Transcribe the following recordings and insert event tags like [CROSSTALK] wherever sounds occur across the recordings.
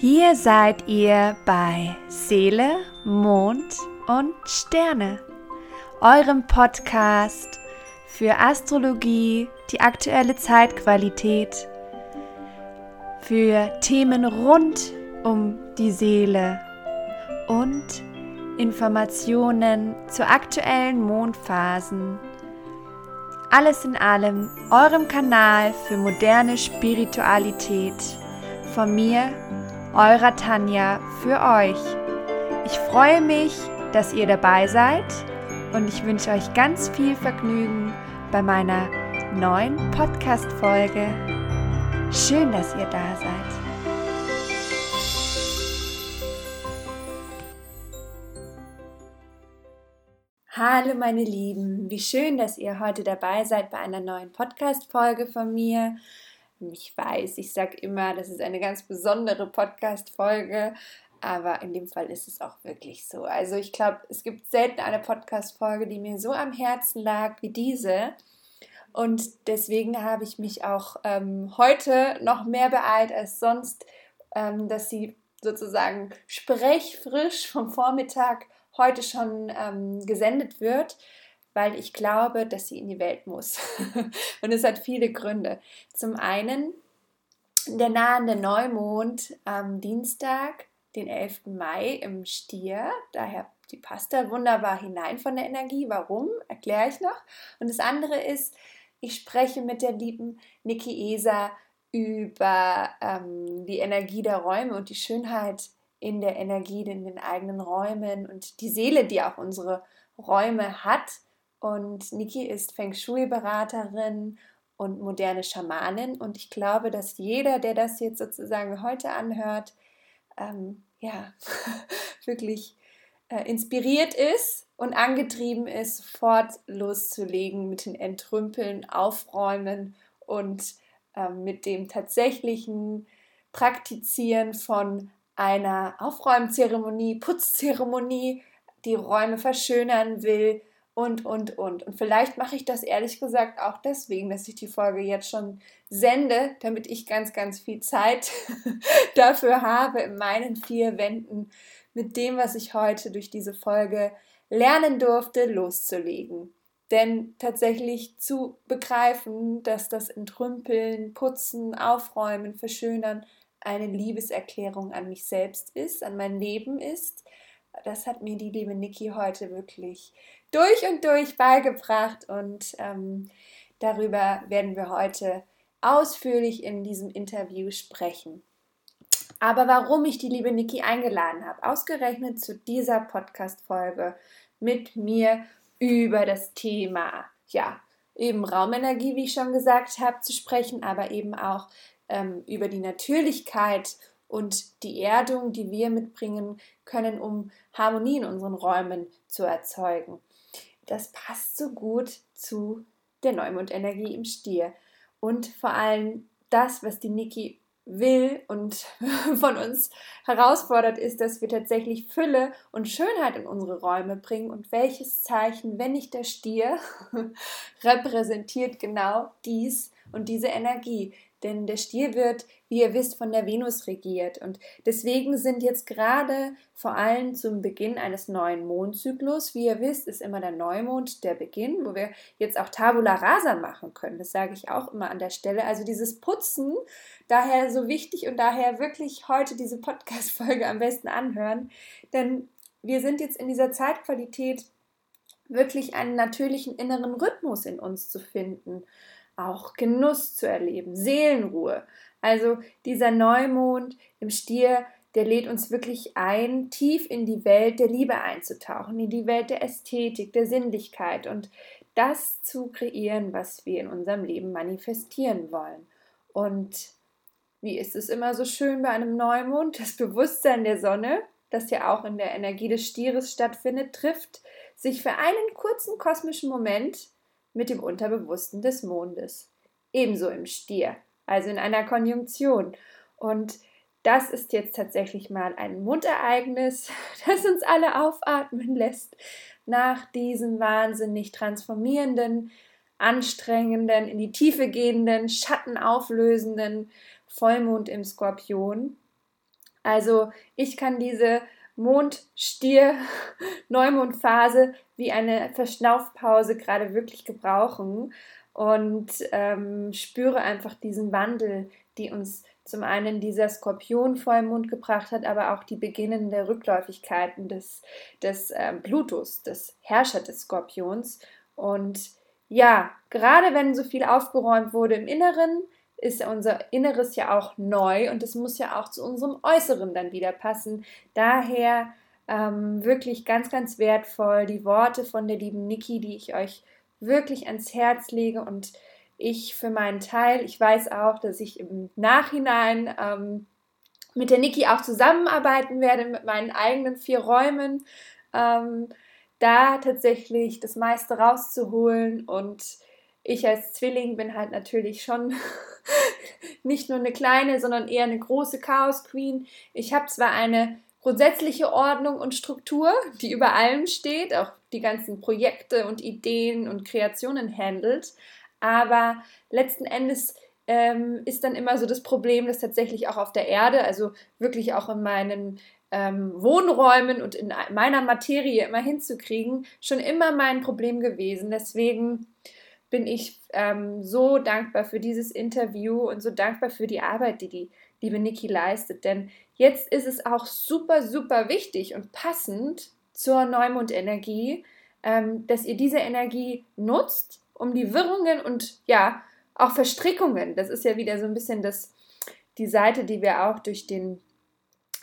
Hier seid ihr bei Seele, Mond und Sterne, eurem Podcast für Astrologie, die aktuelle Zeitqualität, für Themen rund um die Seele und Informationen zu aktuellen Mondphasen. Alles in allem eurem Kanal für moderne Spiritualität. Von mir, eurer Tanja, für euch. Ich freue mich, dass ihr dabei seid und ich wünsche euch ganz viel Vergnügen bei meiner neuen Podcast-Folge. Schön, dass ihr da seid. Hallo meine Lieben, wie schön, dass ihr heute dabei seid bei einer neuen Podcast-Folge von mir. Ich weiß, ich sage immer, das ist eine ganz besondere Podcast-Folge, aber in dem Fall ist es auch wirklich so. Also ich glaube, es gibt selten eine Podcast-Folge, die mir so am Herzen lag wie diese. Und deswegen habe ich mich auch ähm, heute noch mehr beeilt als sonst, ähm, dass sie sozusagen sprechfrisch vom Vormittag heute schon ähm, gesendet wird weil ich glaube, dass sie in die Welt muss. [LAUGHS] und es hat viele Gründe. Zum einen der nahende Neumond am Dienstag, den 11. Mai im Stier. Daher die passt da wunderbar hinein von der Energie. Warum? Erkläre ich noch. Und das andere ist, ich spreche mit der lieben Niki Esa über ähm, die Energie der Räume und die Schönheit in der Energie in den eigenen Räumen und die Seele, die auch unsere Räume hat. Und Niki ist Feng Shui-Beraterin und moderne Schamanin. Und ich glaube, dass jeder, der das jetzt sozusagen heute anhört, ähm, ja, [LAUGHS] wirklich äh, inspiriert ist und angetrieben ist, sofort loszulegen mit den Entrümpeln, Aufräumen und ähm, mit dem tatsächlichen Praktizieren von einer Aufräumzeremonie, Putzzeremonie, die Räume verschönern will und, und, und. Und vielleicht mache ich das ehrlich gesagt auch deswegen, dass ich die Folge jetzt schon sende, damit ich ganz, ganz viel Zeit [LAUGHS] dafür habe, in meinen vier Wänden mit dem, was ich heute durch diese Folge lernen durfte, loszulegen. Denn tatsächlich zu begreifen, dass das Entrümpeln, Putzen, Aufräumen, Verschönern eine Liebeserklärung an mich selbst ist, an mein Leben ist, das hat mir die liebe Niki heute wirklich durch und durch beigebracht und ähm, darüber werden wir heute ausführlich in diesem Interview sprechen. Aber warum ich die liebe Niki eingeladen habe, ausgerechnet zu dieser Podcast-Folge mit mir über das Thema, ja, eben Raumenergie, wie ich schon gesagt habe, zu sprechen, aber eben auch ähm, über die Natürlichkeit und die Erdung, die wir mitbringen können, um Harmonie in unseren Räumen zu erzeugen das passt so gut zu der Neumondenergie im Stier. Und vor allem das, was die Niki will und [LAUGHS] von uns herausfordert, ist, dass wir tatsächlich Fülle und Schönheit in unsere Räume bringen. Und welches Zeichen, wenn nicht der Stier, [LAUGHS] repräsentiert genau dies und diese Energie. Denn der Stier wird, wie ihr wisst, von der Venus regiert. Und deswegen sind jetzt gerade vor allem zum Beginn eines neuen Mondzyklus, wie ihr wisst, ist immer der Neumond der Beginn, wo wir jetzt auch Tabula Rasa machen können. Das sage ich auch immer an der Stelle. Also dieses Putzen, daher so wichtig und daher wirklich heute diese Podcast-Folge am besten anhören. Denn wir sind jetzt in dieser Zeitqualität wirklich einen natürlichen inneren Rhythmus in uns zu finden auch Genuss zu erleben, Seelenruhe. Also dieser Neumond im Stier, der lädt uns wirklich ein, tief in die Welt der Liebe einzutauchen, in die Welt der Ästhetik, der Sinnlichkeit und das zu kreieren, was wir in unserem Leben manifestieren wollen. Und wie ist es immer so schön bei einem Neumond? Das Bewusstsein der Sonne, das ja auch in der Energie des Stieres stattfindet, trifft sich für einen kurzen kosmischen Moment mit dem Unterbewussten des Mondes. Ebenso im Stier, also in einer Konjunktion. Und das ist jetzt tatsächlich mal ein Mondereignis, [LAUGHS] das uns alle aufatmen lässt nach diesem wahnsinnig transformierenden, anstrengenden, in die Tiefe gehenden, schattenauflösenden Vollmond im Skorpion. Also ich kann diese Mondstier [LAUGHS] Neumondphase wie eine Verschnaufpause gerade wirklich gebrauchen und ähm, spüre einfach diesen Wandel, die uns zum einen dieser Skorpion Mund gebracht hat, aber auch die beginnende Rückläufigkeiten des, des äh, Plutos, des Herrscher des Skorpions. Und ja, gerade wenn so viel aufgeräumt wurde im Inneren, ist unser Inneres ja auch neu und es muss ja auch zu unserem Äußeren dann wieder passen. Daher ähm, wirklich ganz, ganz wertvoll die Worte von der lieben Niki, die ich euch wirklich ans Herz lege und ich für meinen Teil, ich weiß auch, dass ich im Nachhinein ähm, mit der Niki auch zusammenarbeiten werde, mit meinen eigenen vier Räumen, ähm, da tatsächlich das meiste rauszuholen. Und ich als Zwilling bin halt natürlich schon [LAUGHS] nicht nur eine kleine, sondern eher eine große Chaos Queen. Ich habe zwar eine grundsätzliche Ordnung und Struktur, die über allem steht, auch die ganzen Projekte und Ideen und Kreationen handelt. Aber letzten Endes ähm, ist dann immer so das Problem, dass tatsächlich auch auf der Erde, also wirklich auch in meinen ähm, Wohnräumen und in meiner Materie immer hinzukriegen, schon immer mein Problem gewesen. Deswegen bin ich ähm, so dankbar für dieses Interview und so dankbar für die Arbeit, die die liebe Niki leistet. Denn jetzt ist es auch super, super wichtig und passend zur Neumondenergie, ähm, dass ihr diese Energie nutzt, um die Wirrungen und ja, auch Verstrickungen, das ist ja wieder so ein bisschen das, die Seite, die wir auch durch den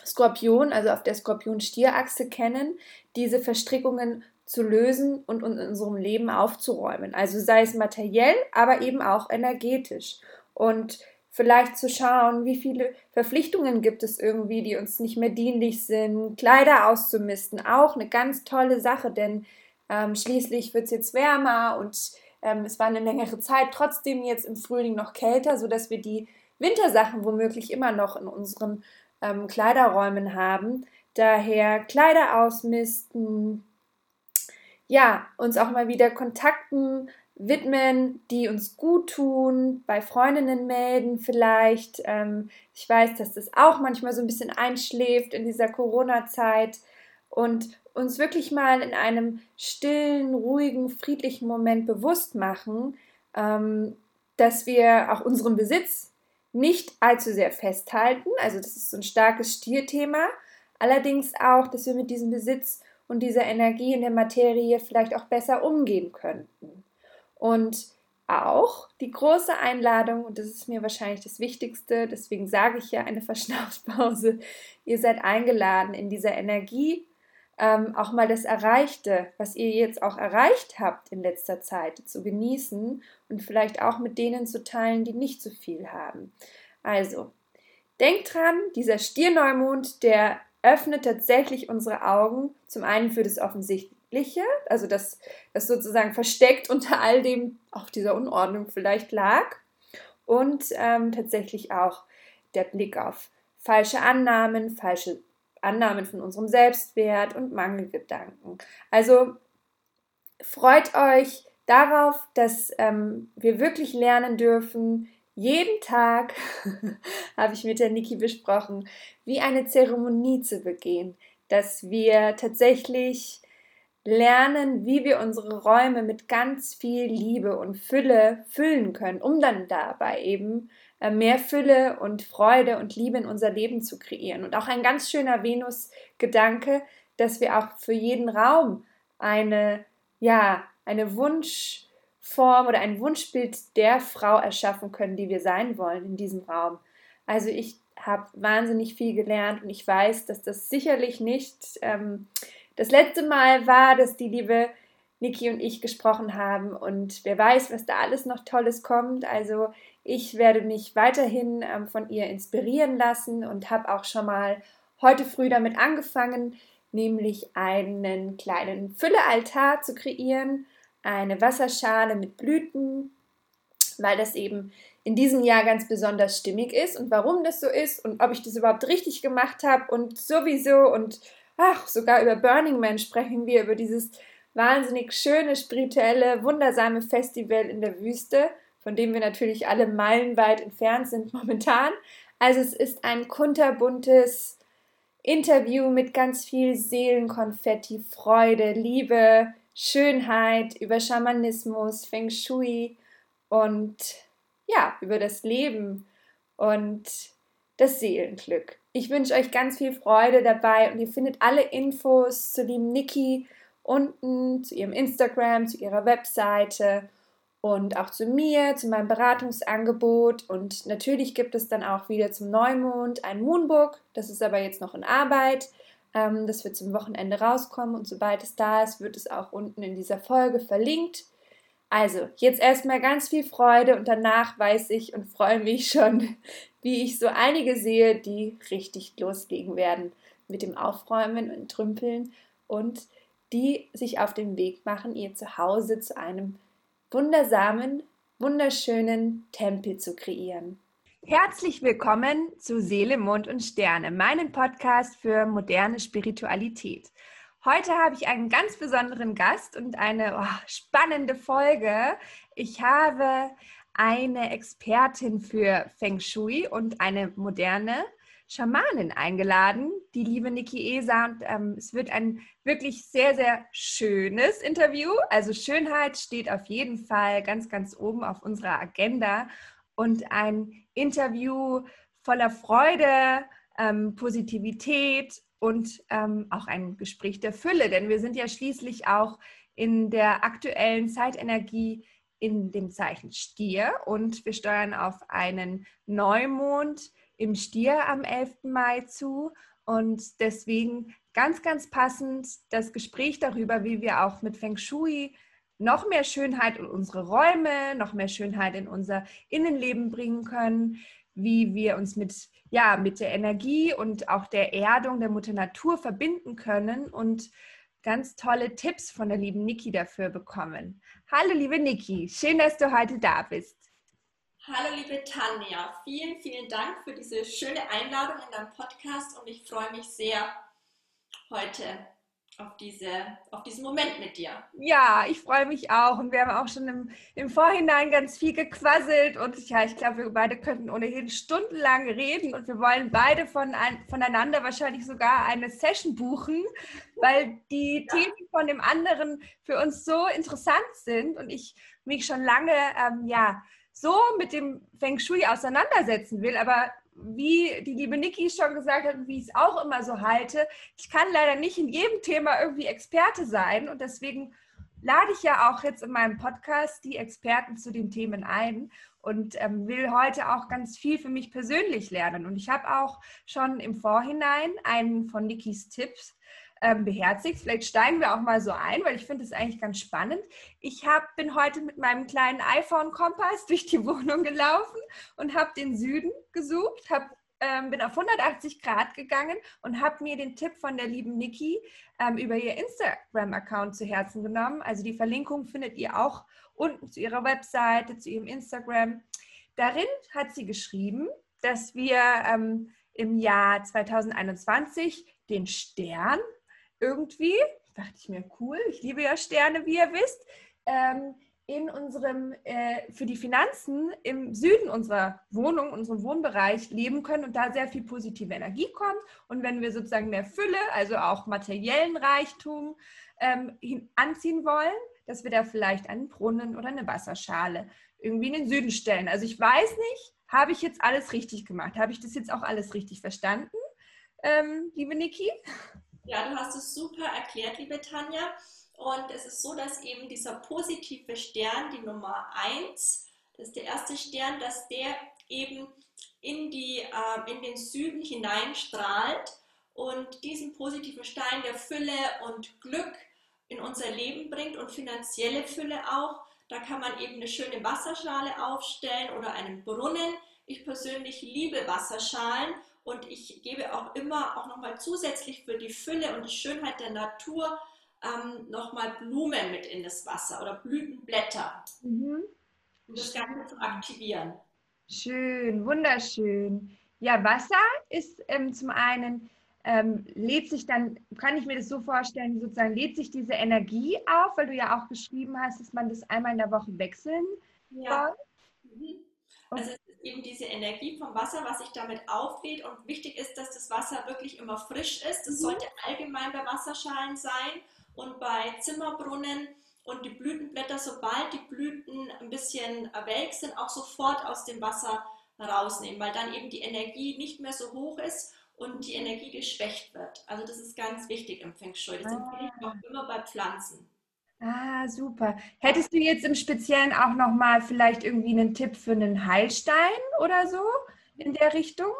Skorpion, also auf der Skorpion-Stier-Achse kennen, diese Verstrickungen zu lösen und in unserem Leben aufzuräumen. Also sei es materiell, aber eben auch energetisch. Und vielleicht zu schauen, wie viele Verpflichtungen gibt es irgendwie, die uns nicht mehr dienlich sind, Kleider auszumisten, auch eine ganz tolle Sache, denn ähm, schließlich wird es jetzt wärmer und ähm, es war eine längere Zeit, trotzdem jetzt im Frühling noch kälter, sodass wir die Wintersachen womöglich immer noch in unseren ähm, Kleiderräumen haben. Daher Kleider ausmisten, ja, uns auch mal wieder Kontakten widmen, die uns gut tun, bei Freundinnen melden vielleicht. Ähm, ich weiß, dass das auch manchmal so ein bisschen einschläft in dieser Corona-Zeit und uns wirklich mal in einem stillen, ruhigen, friedlichen Moment bewusst machen, ähm, dass wir auch unseren Besitz nicht allzu sehr festhalten. Also das ist so ein starkes Stierthema. Allerdings auch, dass wir mit diesem Besitz und dieser Energie in der Materie vielleicht auch besser umgehen könnten. Und auch die große Einladung, und das ist mir wahrscheinlich das Wichtigste, deswegen sage ich ja eine [LAUGHS] Verschnaufpause, ihr seid eingeladen, in dieser Energie ähm, auch mal das Erreichte, was ihr jetzt auch erreicht habt in letzter Zeit, zu genießen und vielleicht auch mit denen zu teilen, die nicht so viel haben. Also, denkt dran, dieser Stierneumond, der öffnet tatsächlich unsere Augen, zum einen für das Offensichtliche, also das, das sozusagen versteckt unter all dem auch dieser Unordnung vielleicht lag, und ähm, tatsächlich auch der Blick auf falsche Annahmen, falsche Annahmen von unserem Selbstwert und Mangelgedanken. Also freut euch darauf, dass ähm, wir wirklich lernen dürfen, jeden Tag, [LAUGHS] habe ich mit der Niki besprochen, wie eine Zeremonie zu begehen, dass wir tatsächlich lernen, wie wir unsere Räume mit ganz viel Liebe und Fülle füllen können, um dann dabei eben äh, mehr Fülle und Freude und Liebe in unser Leben zu kreieren. Und auch ein ganz schöner Venus-Gedanke, dass wir auch für jeden Raum eine, ja, eine Wunschform oder ein Wunschbild der Frau erschaffen können, die wir sein wollen in diesem Raum. Also ich habe wahnsinnig viel gelernt und ich weiß, dass das sicherlich nicht ähm, das letzte Mal war, dass die liebe Niki und ich gesprochen haben und wer weiß, was da alles noch Tolles kommt. Also ich werde mich weiterhin ähm, von ihr inspirieren lassen und habe auch schon mal heute früh damit angefangen, nämlich einen kleinen Füllealtar zu kreieren, eine Wasserschale mit Blüten, weil das eben in diesem Jahr ganz besonders stimmig ist und warum das so ist und ob ich das überhaupt richtig gemacht habe und sowieso und ach, sogar über Burning Man sprechen wir, über dieses wahnsinnig schöne, spirituelle, wundersame Festival in der Wüste, von dem wir natürlich alle meilenweit entfernt sind [LAUGHS] momentan. Also es ist ein kunterbuntes Interview mit ganz viel Seelenkonfetti, Freude, Liebe, Schönheit, über Schamanismus, Feng Shui und ja, über das Leben und das Seelenglück. Ich wünsche euch ganz viel Freude dabei und ihr findet alle Infos zu lieben Niki unten, zu ihrem Instagram, zu ihrer Webseite und auch zu mir, zu meinem Beratungsangebot. Und natürlich gibt es dann auch wieder zum Neumond ein Moonbook. Das ist aber jetzt noch in Arbeit. Ähm, das wird zum Wochenende rauskommen und sobald es da ist, wird es auch unten in dieser Folge verlinkt. Also, jetzt erstmal ganz viel Freude und danach weiß ich und freue mich schon, [LAUGHS] wie ich so einige sehe, die richtig loslegen werden mit dem Aufräumen und Trümpeln und die sich auf den Weg machen, ihr Zuhause zu einem wundersamen, wunderschönen Tempel zu kreieren. Herzlich willkommen zu Seele, Mond und Sterne, meinem Podcast für moderne Spiritualität. Heute habe ich einen ganz besonderen Gast und eine oh, spannende Folge. Ich habe eine Expertin für Feng Shui und eine moderne Schamanin eingeladen, die liebe Niki Esa. Und ähm, es wird ein wirklich sehr, sehr schönes Interview. Also Schönheit steht auf jeden Fall ganz, ganz oben auf unserer Agenda. Und ein Interview voller Freude, ähm, Positivität und ähm, auch ein Gespräch der Fülle. Denn wir sind ja schließlich auch in der aktuellen Zeitenergie in dem Zeichen Stier und wir steuern auf einen Neumond im Stier am 11. Mai zu. Und deswegen ganz, ganz passend das Gespräch darüber, wie wir auch mit Feng Shui noch mehr Schönheit in unsere Räume, noch mehr Schönheit in unser Innenleben bringen können, wie wir uns mit, ja, mit der Energie und auch der Erdung der Mutter Natur verbinden können und ganz tolle Tipps von der lieben Niki dafür bekommen. Hallo, liebe Niki, schön, dass du heute da bist. Hallo liebe Tanja, vielen, vielen Dank für diese schöne Einladung in deinem Podcast und ich freue mich sehr heute auf, diese, auf diesen Moment mit dir. Ja, ich freue mich auch. Und wir haben auch schon im, im Vorhinein ganz viel gequasselt. Und ja, ich glaube, wir beide könnten ohnehin stundenlang reden. Und wir wollen beide von ein, voneinander wahrscheinlich sogar eine Session buchen, weil die ja. Themen von dem anderen für uns so interessant sind. Und ich mich schon lange, ähm, ja, so mit dem Feng Shui auseinandersetzen will, aber wie die liebe Niki schon gesagt hat und wie ich es auch immer so halte, ich kann leider nicht in jedem Thema irgendwie Experte sein und deswegen lade ich ja auch jetzt in meinem Podcast die Experten zu den Themen ein und ähm, will heute auch ganz viel für mich persönlich lernen. Und ich habe auch schon im Vorhinein einen von Nikis Tipps ähm, beherzigt. Vielleicht steigen wir auch mal so ein, weil ich finde es eigentlich ganz spannend. Ich hab, bin heute mit meinem kleinen iPhone-Kompass [LAUGHS] durch die Wohnung gelaufen und habe den Süden gesucht, hab, ähm, bin auf 180 Grad gegangen und habe mir den Tipp von der lieben Niki ähm, über ihr Instagram-Account zu Herzen genommen. Also die Verlinkung findet ihr auch unten zu ihrer Webseite, zu ihrem Instagram. Darin hat sie geschrieben, dass wir ähm, im Jahr 2021 den Stern irgendwie, dachte ich mir, cool, ich liebe ja Sterne, wie ihr wisst, ähm, in unserem, äh, für die Finanzen im Süden unserer Wohnung, unserem Wohnbereich leben können und da sehr viel positive Energie kommt. Und wenn wir sozusagen mehr Fülle, also auch materiellen Reichtum ähm, hin, anziehen wollen, dass wir da vielleicht einen Brunnen oder eine Wasserschale irgendwie in den Süden stellen. Also ich weiß nicht, habe ich jetzt alles richtig gemacht? Habe ich das jetzt auch alles richtig verstanden, ähm, liebe Niki? Ja, du hast es super erklärt, liebe Tanja. Und es ist so, dass eben dieser positive Stern, die Nummer 1, das ist der erste Stern, dass der eben in, die, äh, in den Süden hineinstrahlt und diesen positiven Stein der Fülle und Glück in unser Leben bringt und finanzielle Fülle auch. Da kann man eben eine schöne Wasserschale aufstellen oder einen Brunnen. Ich persönlich liebe Wasserschalen und ich gebe auch immer, auch nochmal zusätzlich für die Fülle und die Schönheit der Natur, ähm, nochmal Blumen mit in das Wasser oder Blütenblätter, mhm. um das Ganze zu aktivieren. Schön, wunderschön. Ja, Wasser ist ähm, zum einen, ähm, lädt sich dann, kann ich mir das so vorstellen, sozusagen lädt sich diese Energie auf, weil du ja auch geschrieben hast, dass man das einmal in der Woche wechseln ja. soll. Mhm. Also eben die diese Energie vom Wasser, was sich damit auflädt. Und wichtig ist, dass das Wasser wirklich immer frisch ist. Das mhm. sollte allgemein bei Wasserschalen sein und bei Zimmerbrunnen. Und die Blütenblätter, sobald die Blüten ein bisschen welk sind, auch sofort aus dem Wasser rausnehmen, weil dann eben die Energie nicht mehr so hoch ist und die Energie geschwächt wird. Also das ist ganz wichtig im Feng Shui. Das empfehle ich auch ah. immer bei Pflanzen. Ah, super. Hättest du jetzt im Speziellen auch noch mal vielleicht irgendwie einen Tipp für einen Heilstein oder so in der Richtung?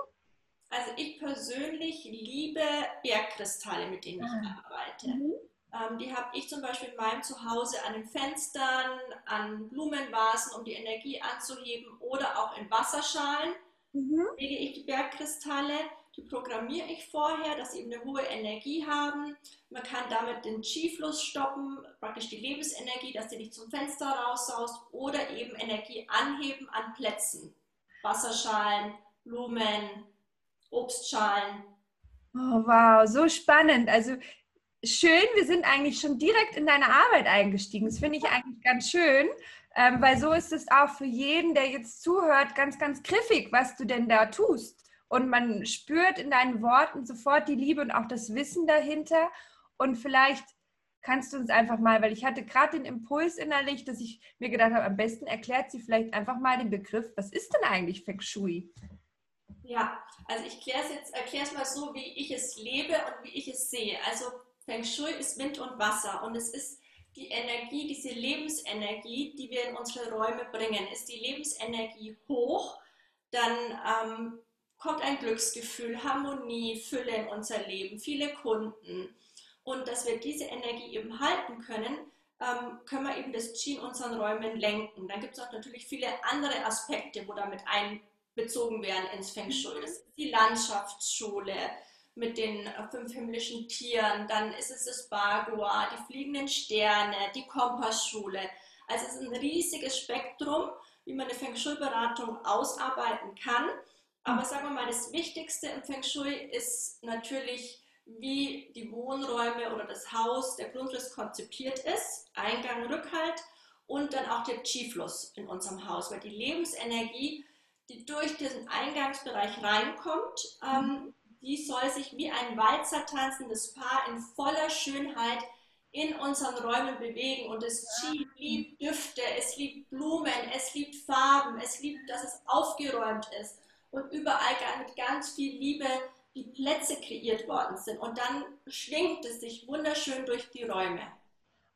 Also ich persönlich liebe Bergkristalle, mit denen ich ah. arbeite. Mhm. Ähm, die habe ich zum Beispiel in meinem Zuhause an den Fenstern, an Blumenvasen, um die Energie anzuheben oder auch in Wasserschalen mhm. lege ich die Bergkristalle. Die programmiere ich vorher, dass sie eben eine hohe Energie haben. Man kann damit den Qi-Fluss stoppen, praktisch die Lebensenergie, dass sie nicht zum Fenster raussaust oder eben Energie anheben an Plätzen. Wasserschalen, Blumen, Obstschalen. Oh, wow, so spannend. Also schön, wir sind eigentlich schon direkt in deine Arbeit eingestiegen. Das finde ich eigentlich ganz schön, ähm, weil so ist es auch für jeden, der jetzt zuhört, ganz, ganz griffig, was du denn da tust. Und man spürt in deinen Worten sofort die Liebe und auch das Wissen dahinter. Und vielleicht kannst du uns einfach mal, weil ich hatte gerade den Impuls innerlich, dass ich mir gedacht habe, am besten erklärt sie vielleicht einfach mal den Begriff, was ist denn eigentlich Feng Shui? Ja, also ich erkläre es jetzt, erkläre es mal so, wie ich es lebe und wie ich es sehe. Also Feng Shui ist Wind und Wasser und es ist die Energie, diese Lebensenergie, die wir in unsere Räume bringen. Ist die Lebensenergie hoch, dann ähm, kommt ein Glücksgefühl, Harmonie, Fülle in unser Leben, viele Kunden. Und dass wir diese Energie eben halten können, ähm, können wir eben das Qi in unseren Räumen lenken. Dann gibt es auch natürlich viele andere Aspekte, wo damit einbezogen werden ins Feng Shui. Das ist die Landschaftsschule mit den äh, fünf himmlischen Tieren, dann ist es das Bagua, die fliegenden Sterne, die Kompassschule. Also es ist ein riesiges Spektrum, wie man eine Feng Shui-Beratung ausarbeiten kann. Aber sagen wir mal, das Wichtigste im Feng Shui ist natürlich, wie die Wohnräume oder das Haus, der Grundriss konzipiert ist, Eingang, Rückhalt und dann auch der Qi-Fluss in unserem Haus, weil die Lebensenergie, die durch diesen Eingangsbereich reinkommt, ähm, die soll sich wie ein Walzer tanzendes Paar in voller Schönheit in unseren Räumen bewegen. Und das Qi liebt Düfte, es liebt Blumen, es liebt Farben, es liebt, dass es aufgeräumt ist und überall mit ganz viel Liebe die Plätze kreiert worden sind. Und dann schwingt es sich wunderschön durch die Räume.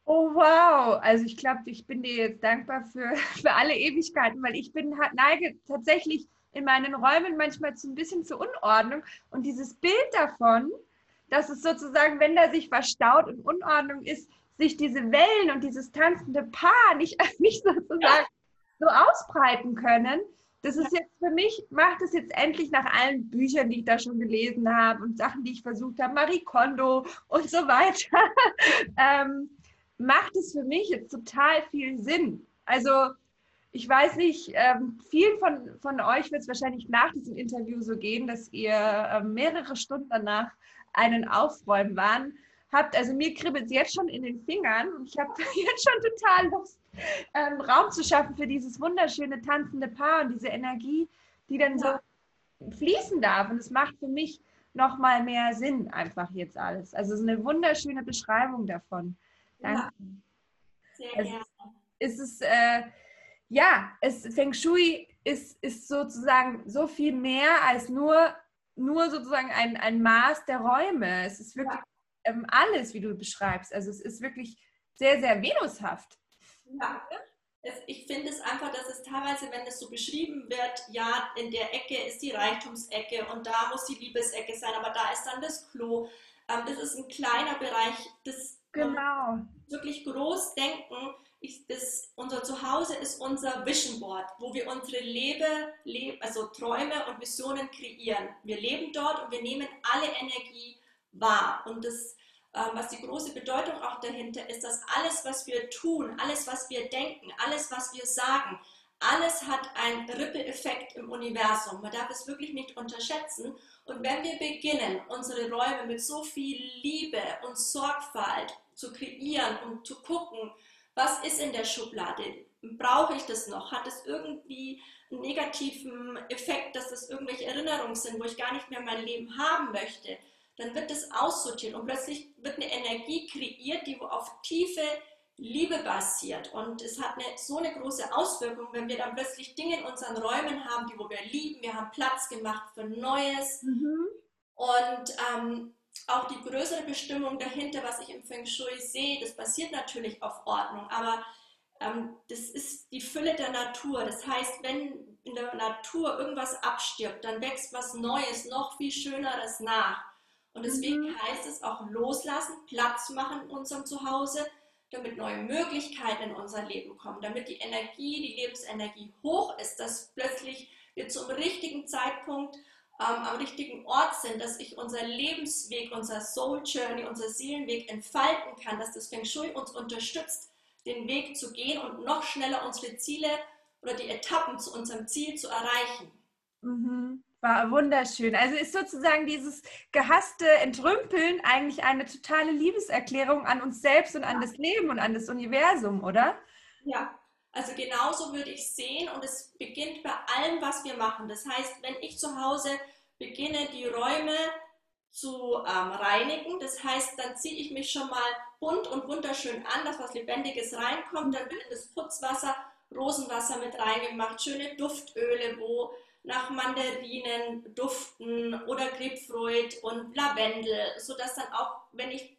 Oh wow, also ich glaube, ich bin dir jetzt dankbar für, [LAUGHS] für alle Ewigkeiten, weil ich bin neige tatsächlich in meinen Räumen manchmal zu ein bisschen zur Unordnung und dieses Bild davon, dass es sozusagen, wenn da sich verstaut und Unordnung ist, sich diese Wellen und dieses tanzende Paar nicht, [LAUGHS] nicht sozusagen so ausbreiten können, das ist jetzt für mich, macht es jetzt endlich nach allen Büchern, die ich da schon gelesen habe und Sachen, die ich versucht habe, Marie Kondo und so weiter, [LAUGHS] ähm, macht es für mich jetzt total viel Sinn. Also ich weiß nicht, ähm, vielen von, von euch wird es wahrscheinlich nach diesem Interview so gehen, dass ihr äh, mehrere Stunden danach einen Aufräumen waren habt. Also mir kribbelt es jetzt schon in den Fingern und ich habe [LAUGHS] jetzt schon total Lust, ähm, Raum zu schaffen für dieses wunderschöne tanzende Paar und diese Energie, die dann so fließen darf. Und es macht für mich noch mal mehr Sinn einfach jetzt alles. Also es ist eine wunderschöne Beschreibung davon. Danke. Ja, sehr also, gerne. Es ist, äh, ja, es, Feng Shui ist, ist sozusagen so viel mehr als nur, nur sozusagen ein, ein Maß der Räume. Es ist wirklich ja. ähm, alles, wie du beschreibst. Also es ist wirklich sehr, sehr venushaft. Ja, es, ich finde es einfach, dass es teilweise, wenn es so beschrieben wird, ja, in der Ecke ist die Reichtumsecke und da muss die Liebesecke sein, aber da ist dann das Klo. Ähm, das ist ein kleiner Bereich, das genau. wirklich groß denken. Ich, das, unser Zuhause ist unser Vision Board, wo wir unsere Lebe, Leb, also Träume und Visionen kreieren. Wir leben dort und wir nehmen alle Energie wahr. Und das was die große Bedeutung auch dahinter ist, dass alles, was wir tun, alles, was wir denken, alles, was wir sagen, alles hat einen Ripple-Effekt im Universum. Man darf es wirklich nicht unterschätzen. Und wenn wir beginnen, unsere Räume mit so viel Liebe und Sorgfalt zu kreieren und zu gucken, was ist in der Schublade, brauche ich das noch? Hat es irgendwie einen negativen Effekt, dass das irgendwelche Erinnerungen sind, wo ich gar nicht mehr mein Leben haben möchte? Dann wird das aussortiert und plötzlich wird eine Energie kreiert, die auf tiefe Liebe basiert. Und es hat eine, so eine große Auswirkung, wenn wir dann plötzlich Dinge in unseren Räumen haben, die wo wir lieben. Wir haben Platz gemacht für Neues. Mhm. Und ähm, auch die größere Bestimmung dahinter, was ich im Feng Shui sehe, das basiert natürlich auf Ordnung. Aber ähm, das ist die Fülle der Natur. Das heißt, wenn in der Natur irgendwas abstirbt, dann wächst was Neues, noch viel Schöneres nach. Und deswegen mhm. heißt es auch loslassen, Platz machen in unserem Zuhause, damit neue Möglichkeiten in unser Leben kommen, damit die Energie, die Lebensenergie hoch ist, dass plötzlich wir zum richtigen Zeitpunkt ähm, am richtigen Ort sind, dass ich unser Lebensweg, unser Soul Journey, unser Seelenweg entfalten kann, dass das Feng Shui uns unterstützt, den Weg zu gehen und noch schneller unsere Ziele oder die Etappen zu unserem Ziel zu erreichen. Mhm. War wunderschön. Also ist sozusagen dieses gehasste Entrümpeln eigentlich eine totale Liebeserklärung an uns selbst und an das Leben und an das Universum, oder? Ja, also genauso würde ich sehen und es beginnt bei allem, was wir machen. Das heißt, wenn ich zu Hause beginne, die Räume zu ähm, reinigen. Das heißt, dann ziehe ich mich schon mal bunt und wunderschön an, dass was Lebendiges reinkommt. Dann wird in das Putzwasser Rosenwasser mit reingemacht, schöne Duftöle, wo nach Mandarinen duften oder Grapefruit und Lavendel, sodass dann auch, wenn ich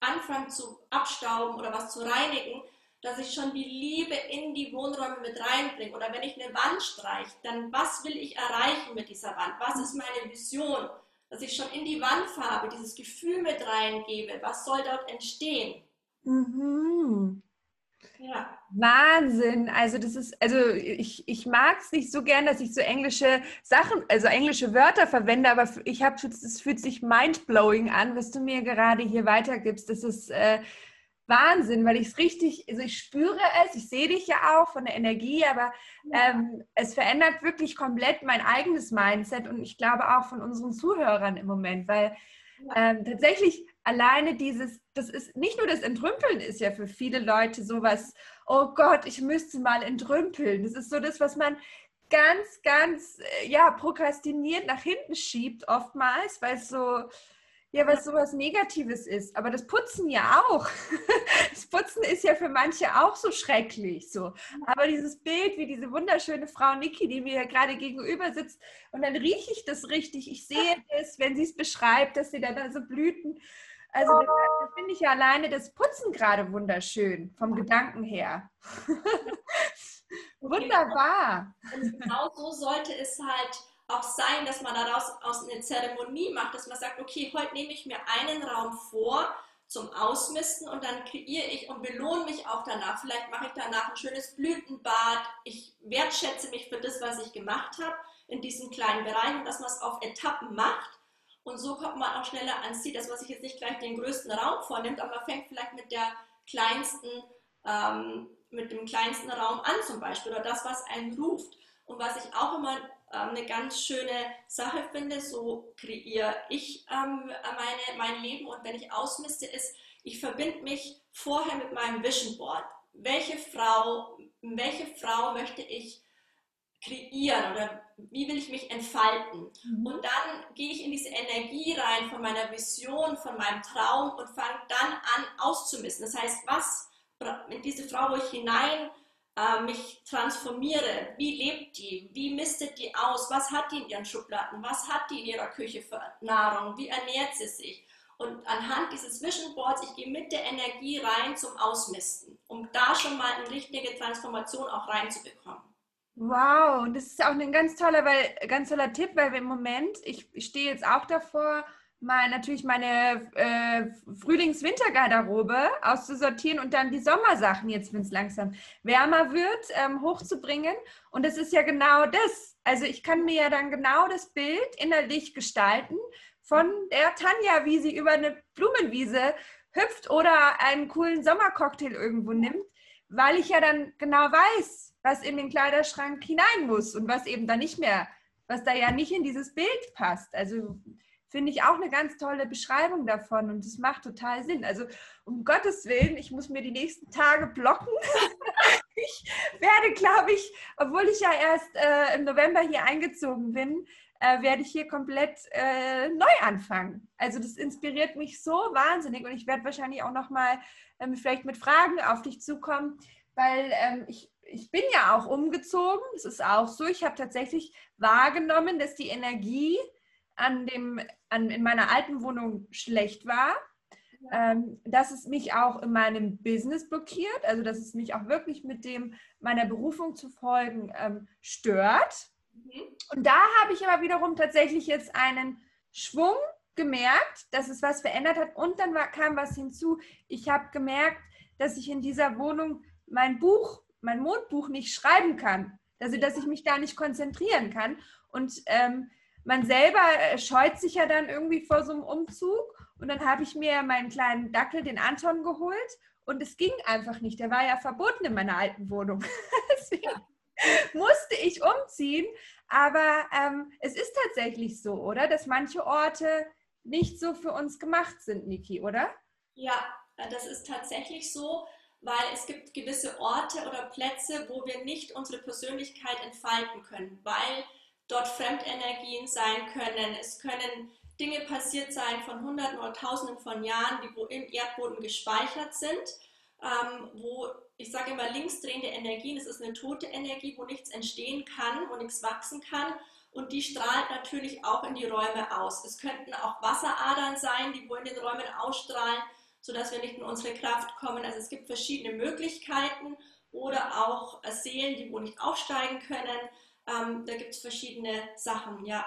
anfange zu abstauben oder was zu reinigen, dass ich schon die Liebe in die Wohnräume mit reinbringe. Oder wenn ich eine Wand streiche, dann was will ich erreichen mit dieser Wand? Was ist meine Vision? dass ich schon in die Wandfarbe dieses Gefühl mit reingebe, was soll dort entstehen. Mhm. Ja. Wahnsinn. Also das ist, also ich, ich mag es nicht so gern, dass ich so englische Sachen, also englische Wörter verwende, aber ich habe, es fühlt sich mindblowing an, was du mir gerade hier weitergibst. Das ist äh, Wahnsinn, weil ich es richtig, also ich spüre es, ich sehe dich ja auch von der Energie, aber ähm, es verändert wirklich komplett mein eigenes Mindset und ich glaube auch von unseren Zuhörern im Moment, weil ähm, tatsächlich alleine dieses, das ist nicht nur das Entrümpeln ist ja für viele Leute sowas, oh Gott, ich müsste mal entrümpeln. Das ist so das, was man ganz, ganz, äh, ja, prokrastiniert nach hinten schiebt oftmals, weil es so, ja, was sowas Negatives ist. Aber das Putzen ja auch. [LAUGHS] Das Putzen ist ja für manche auch so schrecklich. So. Aber dieses Bild, wie diese wunderschöne Frau Niki, die mir gerade gegenüber sitzt, und dann rieche ich das richtig. Ich sehe es, wenn sie es beschreibt, dass sie dann da so Blüten. Also da, da finde ich ja alleine das Putzen gerade wunderschön, vom Gedanken her. [LAUGHS] Wunderbar. Und genau so sollte es halt auch sein, dass man daraus aus eine Zeremonie macht, dass man sagt, okay, heute nehme ich mir einen Raum vor zum Ausmisten und dann kreiere ich und belohne mich auch danach. Vielleicht mache ich danach ein schönes Blütenbad. Ich wertschätze mich für das, was ich gemacht habe in diesem kleinen Bereich und dass man es auf Etappen macht. Und so kommt man auch schneller ans Ziel, dass man sich jetzt nicht gleich den größten Raum vornimmt, aber man fängt vielleicht mit der kleinsten, ähm, mit dem kleinsten Raum an zum Beispiel oder das, was einen ruft. Und was ich auch immer ähm, eine ganz schöne Sache finde. So kreiere ich ähm, meine, mein Leben und wenn ich ausmiste, ist, ich verbinde mich vorher mit meinem Vision Board. Welche Frau, welche Frau möchte ich kreieren oder wie will ich mich entfalten? Mhm. Und dann gehe ich in diese Energie rein von meiner Vision, von meinem Traum und fange dann an auszumisten. Das heißt, was in diese Frau, wo ich hinein äh, mich transformiere, wie lebt die, wie mistet die aus, was hat die in ihren Schubladen, was hat die in ihrer Küche für Nahrung, wie ernährt sie sich. Und anhand dieses Vision Boards, ich gehe mit der Energie rein zum Ausmisten, um da schon mal eine richtige Transformation auch reinzubekommen. Wow, und das ist auch ein ganz toller, weil, ganz toller Tipp, weil wir im Moment, ich stehe jetzt auch davor, mal natürlich meine äh, Frühlings-Wintergarderobe auszusortieren und dann die Sommersachen jetzt, wenn es langsam wärmer wird, ähm, hochzubringen. Und das ist ja genau das. Also ich kann mir ja dann genau das Bild innerlich gestalten von der Tanja, wie sie über eine Blumenwiese hüpft oder einen coolen Sommercocktail irgendwo nimmt, weil ich ja dann genau weiß, was in den Kleiderschrank hinein muss und was eben da nicht mehr, was da ja nicht in dieses Bild passt. Also finde ich auch eine ganz tolle Beschreibung davon und es macht total Sinn. Also um Gottes Willen, ich muss mir die nächsten Tage blocken, [LAUGHS] ich werde, glaube ich, obwohl ich ja erst äh, im November hier eingezogen bin, äh, werde ich hier komplett äh, neu anfangen. Also das inspiriert mich so wahnsinnig und ich werde wahrscheinlich auch noch mal ähm, vielleicht mit Fragen auf dich zukommen, weil ähm, ich, ich bin ja auch umgezogen. Das ist auch so. Ich habe tatsächlich wahrgenommen, dass die Energie an dem, an, in meiner alten Wohnung schlecht war. Ähm, dass es mich auch in meinem Business blockiert, also dass es mich auch wirklich mit dem meiner Berufung zu folgen ähm, stört. Mhm. Und da habe ich aber wiederum tatsächlich jetzt einen Schwung gemerkt, dass es was verändert hat. Und dann war, kam was hinzu. Ich habe gemerkt, dass ich in dieser Wohnung mein Buch, mein Mondbuch nicht schreiben kann. Also, dass ich mich da nicht konzentrieren kann. Und ähm, man selber äh, scheut sich ja dann irgendwie vor so einem Umzug. Und dann habe ich mir meinen kleinen Dackel, den Anton, geholt. Und es ging einfach nicht. Der war ja verboten in meiner alten Wohnung. [LAUGHS] Deswegen musste ich umziehen. Aber ähm, es ist tatsächlich so, oder? Dass manche Orte nicht so für uns gemacht sind, Niki, oder? Ja, das ist tatsächlich so, weil es gibt gewisse Orte oder Plätze, wo wir nicht unsere Persönlichkeit entfalten können, weil dort Fremdenergien sein können. Es können Dinge passiert sein von Hunderten oder Tausenden von Jahren, die wo im Erdboden gespeichert sind, ähm, wo ich sage immer linksdrehende Energien, es ist eine tote Energie, wo nichts entstehen kann, wo nichts wachsen kann und die strahlt natürlich auch in die Räume aus. Es könnten auch Wasseradern sein, die wo in den Räumen ausstrahlen, sodass wir nicht in unsere Kraft kommen. Also es gibt verschiedene Möglichkeiten oder auch Seelen, die wo nicht aufsteigen können. Ähm, da gibt es verschiedene Sachen, ja.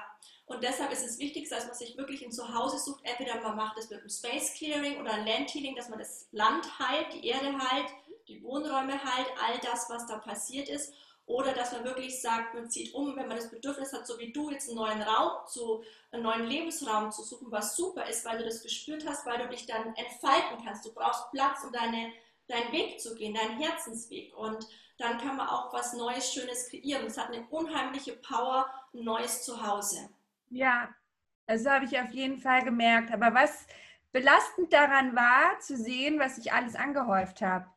Und deshalb ist es wichtig, dass man sich wirklich ein Zuhause sucht. Entweder man macht es mit einem Space Clearing oder Land Healing, dass man das Land heilt, die Erde heilt, die Wohnräume heilt, all das, was da passiert ist. Oder dass man wirklich sagt, man zieht um, wenn man das Bedürfnis hat, so wie du jetzt einen neuen Raum zu, einen neuen Lebensraum zu suchen, was super ist, weil du das gespürt hast, weil du dich dann entfalten kannst. Du brauchst Platz, um deine, deinen Weg zu gehen, deinen Herzensweg. Und dann kann man auch was Neues, Schönes kreieren. Es hat eine unheimliche Power, ein neues Zuhause. Ja, das habe ich auf jeden Fall gemerkt. Aber was belastend daran war, zu sehen, was ich alles angehäuft habe.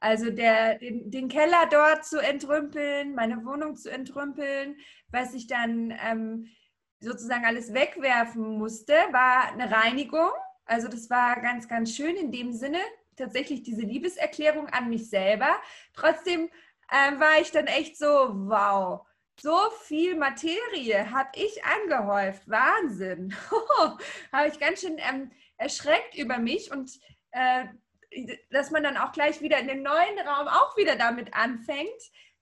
Also der, den, den, Keller dort zu entrümpeln, meine Wohnung zu entrümpeln, was ich dann ähm, sozusagen alles wegwerfen musste, war eine Reinigung. Also das war ganz, ganz schön in dem Sinne, tatsächlich diese Liebeserklärung an mich selber. Trotzdem ähm, war ich dann echt so, wow, so viel Materie habe ich angehäuft. Wahnsinn. [LAUGHS] habe ich ganz schön ähm, erschreckt über mich und äh, dass man dann auch gleich wieder in den neuen Raum auch wieder damit anfängt.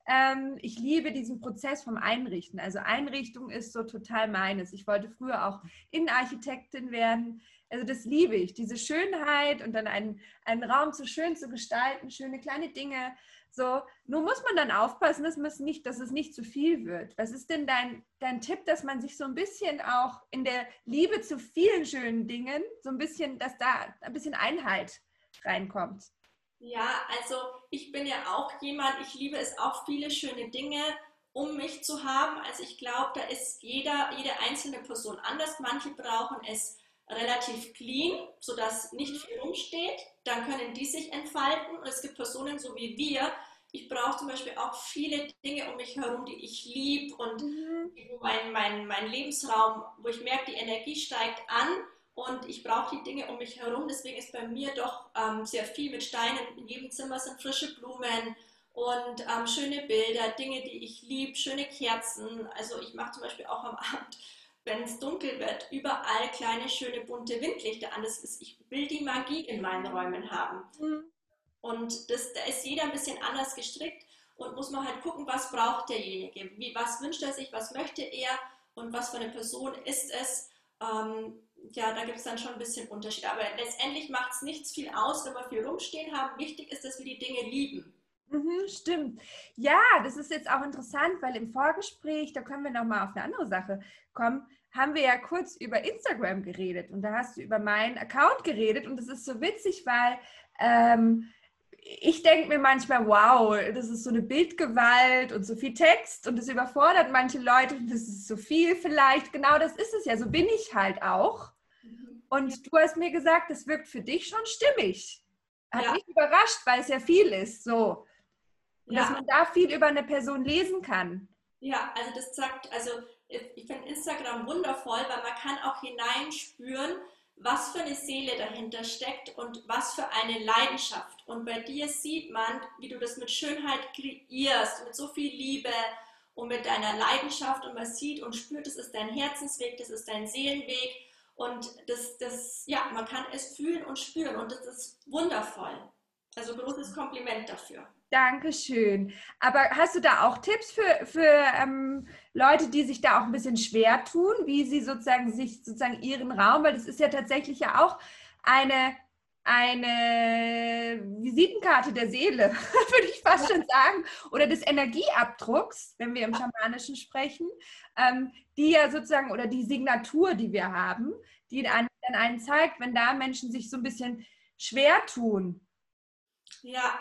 Ähm, ich liebe diesen Prozess vom Einrichten. Also Einrichtung ist so total meines. Ich wollte früher auch Innenarchitektin werden. Also das liebe ich, diese Schönheit und dann einen, einen Raum so schön zu gestalten, schöne kleine Dinge so, nur muss man dann aufpassen, dass, es nicht, dass es nicht zu viel wird. Was ist denn dein, dein Tipp, dass man sich so ein bisschen auch in der Liebe zu vielen schönen Dingen, so ein bisschen, dass da ein bisschen Einheit reinkommt? Ja, also ich bin ja auch jemand, ich liebe es auch, viele schöne Dinge um mich zu haben. Also ich glaube, da ist jeder, jede einzelne Person anders. Manche brauchen es relativ clean, sodass nicht viel rumsteht. Dann können die sich entfalten. Und es gibt Personen so wie wir. Ich brauche zum Beispiel auch viele Dinge um mich herum, die ich liebe und mhm. mein, mein, mein Lebensraum, wo ich merke, die Energie steigt an und ich brauche die Dinge um mich herum. Deswegen ist bei mir doch ähm, sehr viel mit Steinen. In jedem Zimmer sind frische Blumen und ähm, schöne Bilder, Dinge, die ich liebe, schöne Kerzen. Also ich mache zum Beispiel auch am [LAUGHS] Abend wenn es dunkel wird, überall kleine, schöne, bunte Windlichter an. Das ist, ich will die Magie in meinen Räumen haben. Mhm. Und das, da ist jeder ein bisschen anders gestrickt und muss man halt gucken, was braucht derjenige, wie, was wünscht er sich, was möchte er und was für eine Person ist es. Ähm, ja, da gibt es dann schon ein bisschen Unterschied. Aber letztendlich macht es nichts viel aus, wenn wir viel rumstehen haben. Wichtig ist, dass wir die Dinge lieben. Mhm, stimmt. Ja, das ist jetzt auch interessant, weil im Vorgespräch, da können wir nochmal auf eine andere Sache kommen, haben wir ja kurz über Instagram geredet und da hast du über meinen Account geredet und das ist so witzig, weil ähm, ich denke mir manchmal, wow, das ist so eine Bildgewalt und so viel Text und das überfordert manche Leute das ist so viel vielleicht. Genau das ist es ja, so bin ich halt auch. Und du hast mir gesagt, das wirkt für dich schon stimmig. Hat ja. mich überrascht, weil es ja viel ist. So. Und ja. dass man da viel über eine Person lesen kann. Ja, also das sagt, also ich finde Instagram wundervoll, weil man kann auch hineinspüren, was für eine Seele dahinter steckt und was für eine Leidenschaft. Und bei dir sieht man, wie du das mit Schönheit kreierst, mit so viel Liebe und mit deiner Leidenschaft. Und man sieht und spürt, das ist dein Herzensweg, das ist dein Seelenweg. Und das, das, ja, man kann es fühlen und spüren. Und das ist wundervoll. Also großes Kompliment dafür. Dankeschön. Aber hast du da auch Tipps für, für ähm, Leute, die sich da auch ein bisschen schwer tun, wie sie sozusagen sich sozusagen ihren Raum, weil das ist ja tatsächlich ja auch eine, eine Visitenkarte der Seele, [LAUGHS] würde ich fast schon sagen, oder des Energieabdrucks, wenn wir im Schamanischen sprechen, ähm, die ja sozusagen, oder die Signatur, die wir haben, die dann einen zeigt, wenn da Menschen sich so ein bisschen schwer tun. Ja,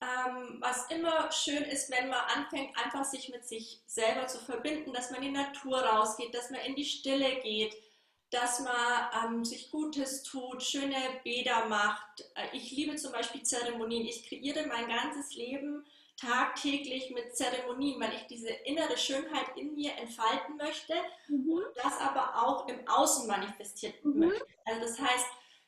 ähm, was immer schön ist, wenn man anfängt, einfach sich mit sich selber zu verbinden, dass man in die Natur rausgeht, dass man in die Stille geht, dass man ähm, sich Gutes tut, schöne Bäder macht. Äh, ich liebe zum Beispiel Zeremonien. Ich kreiere mein ganzes Leben tagtäglich mit Zeremonien, weil ich diese innere Schönheit in mir entfalten möchte mhm. und das aber auch im Außen manifestieren mhm. möchte. Also das heißt,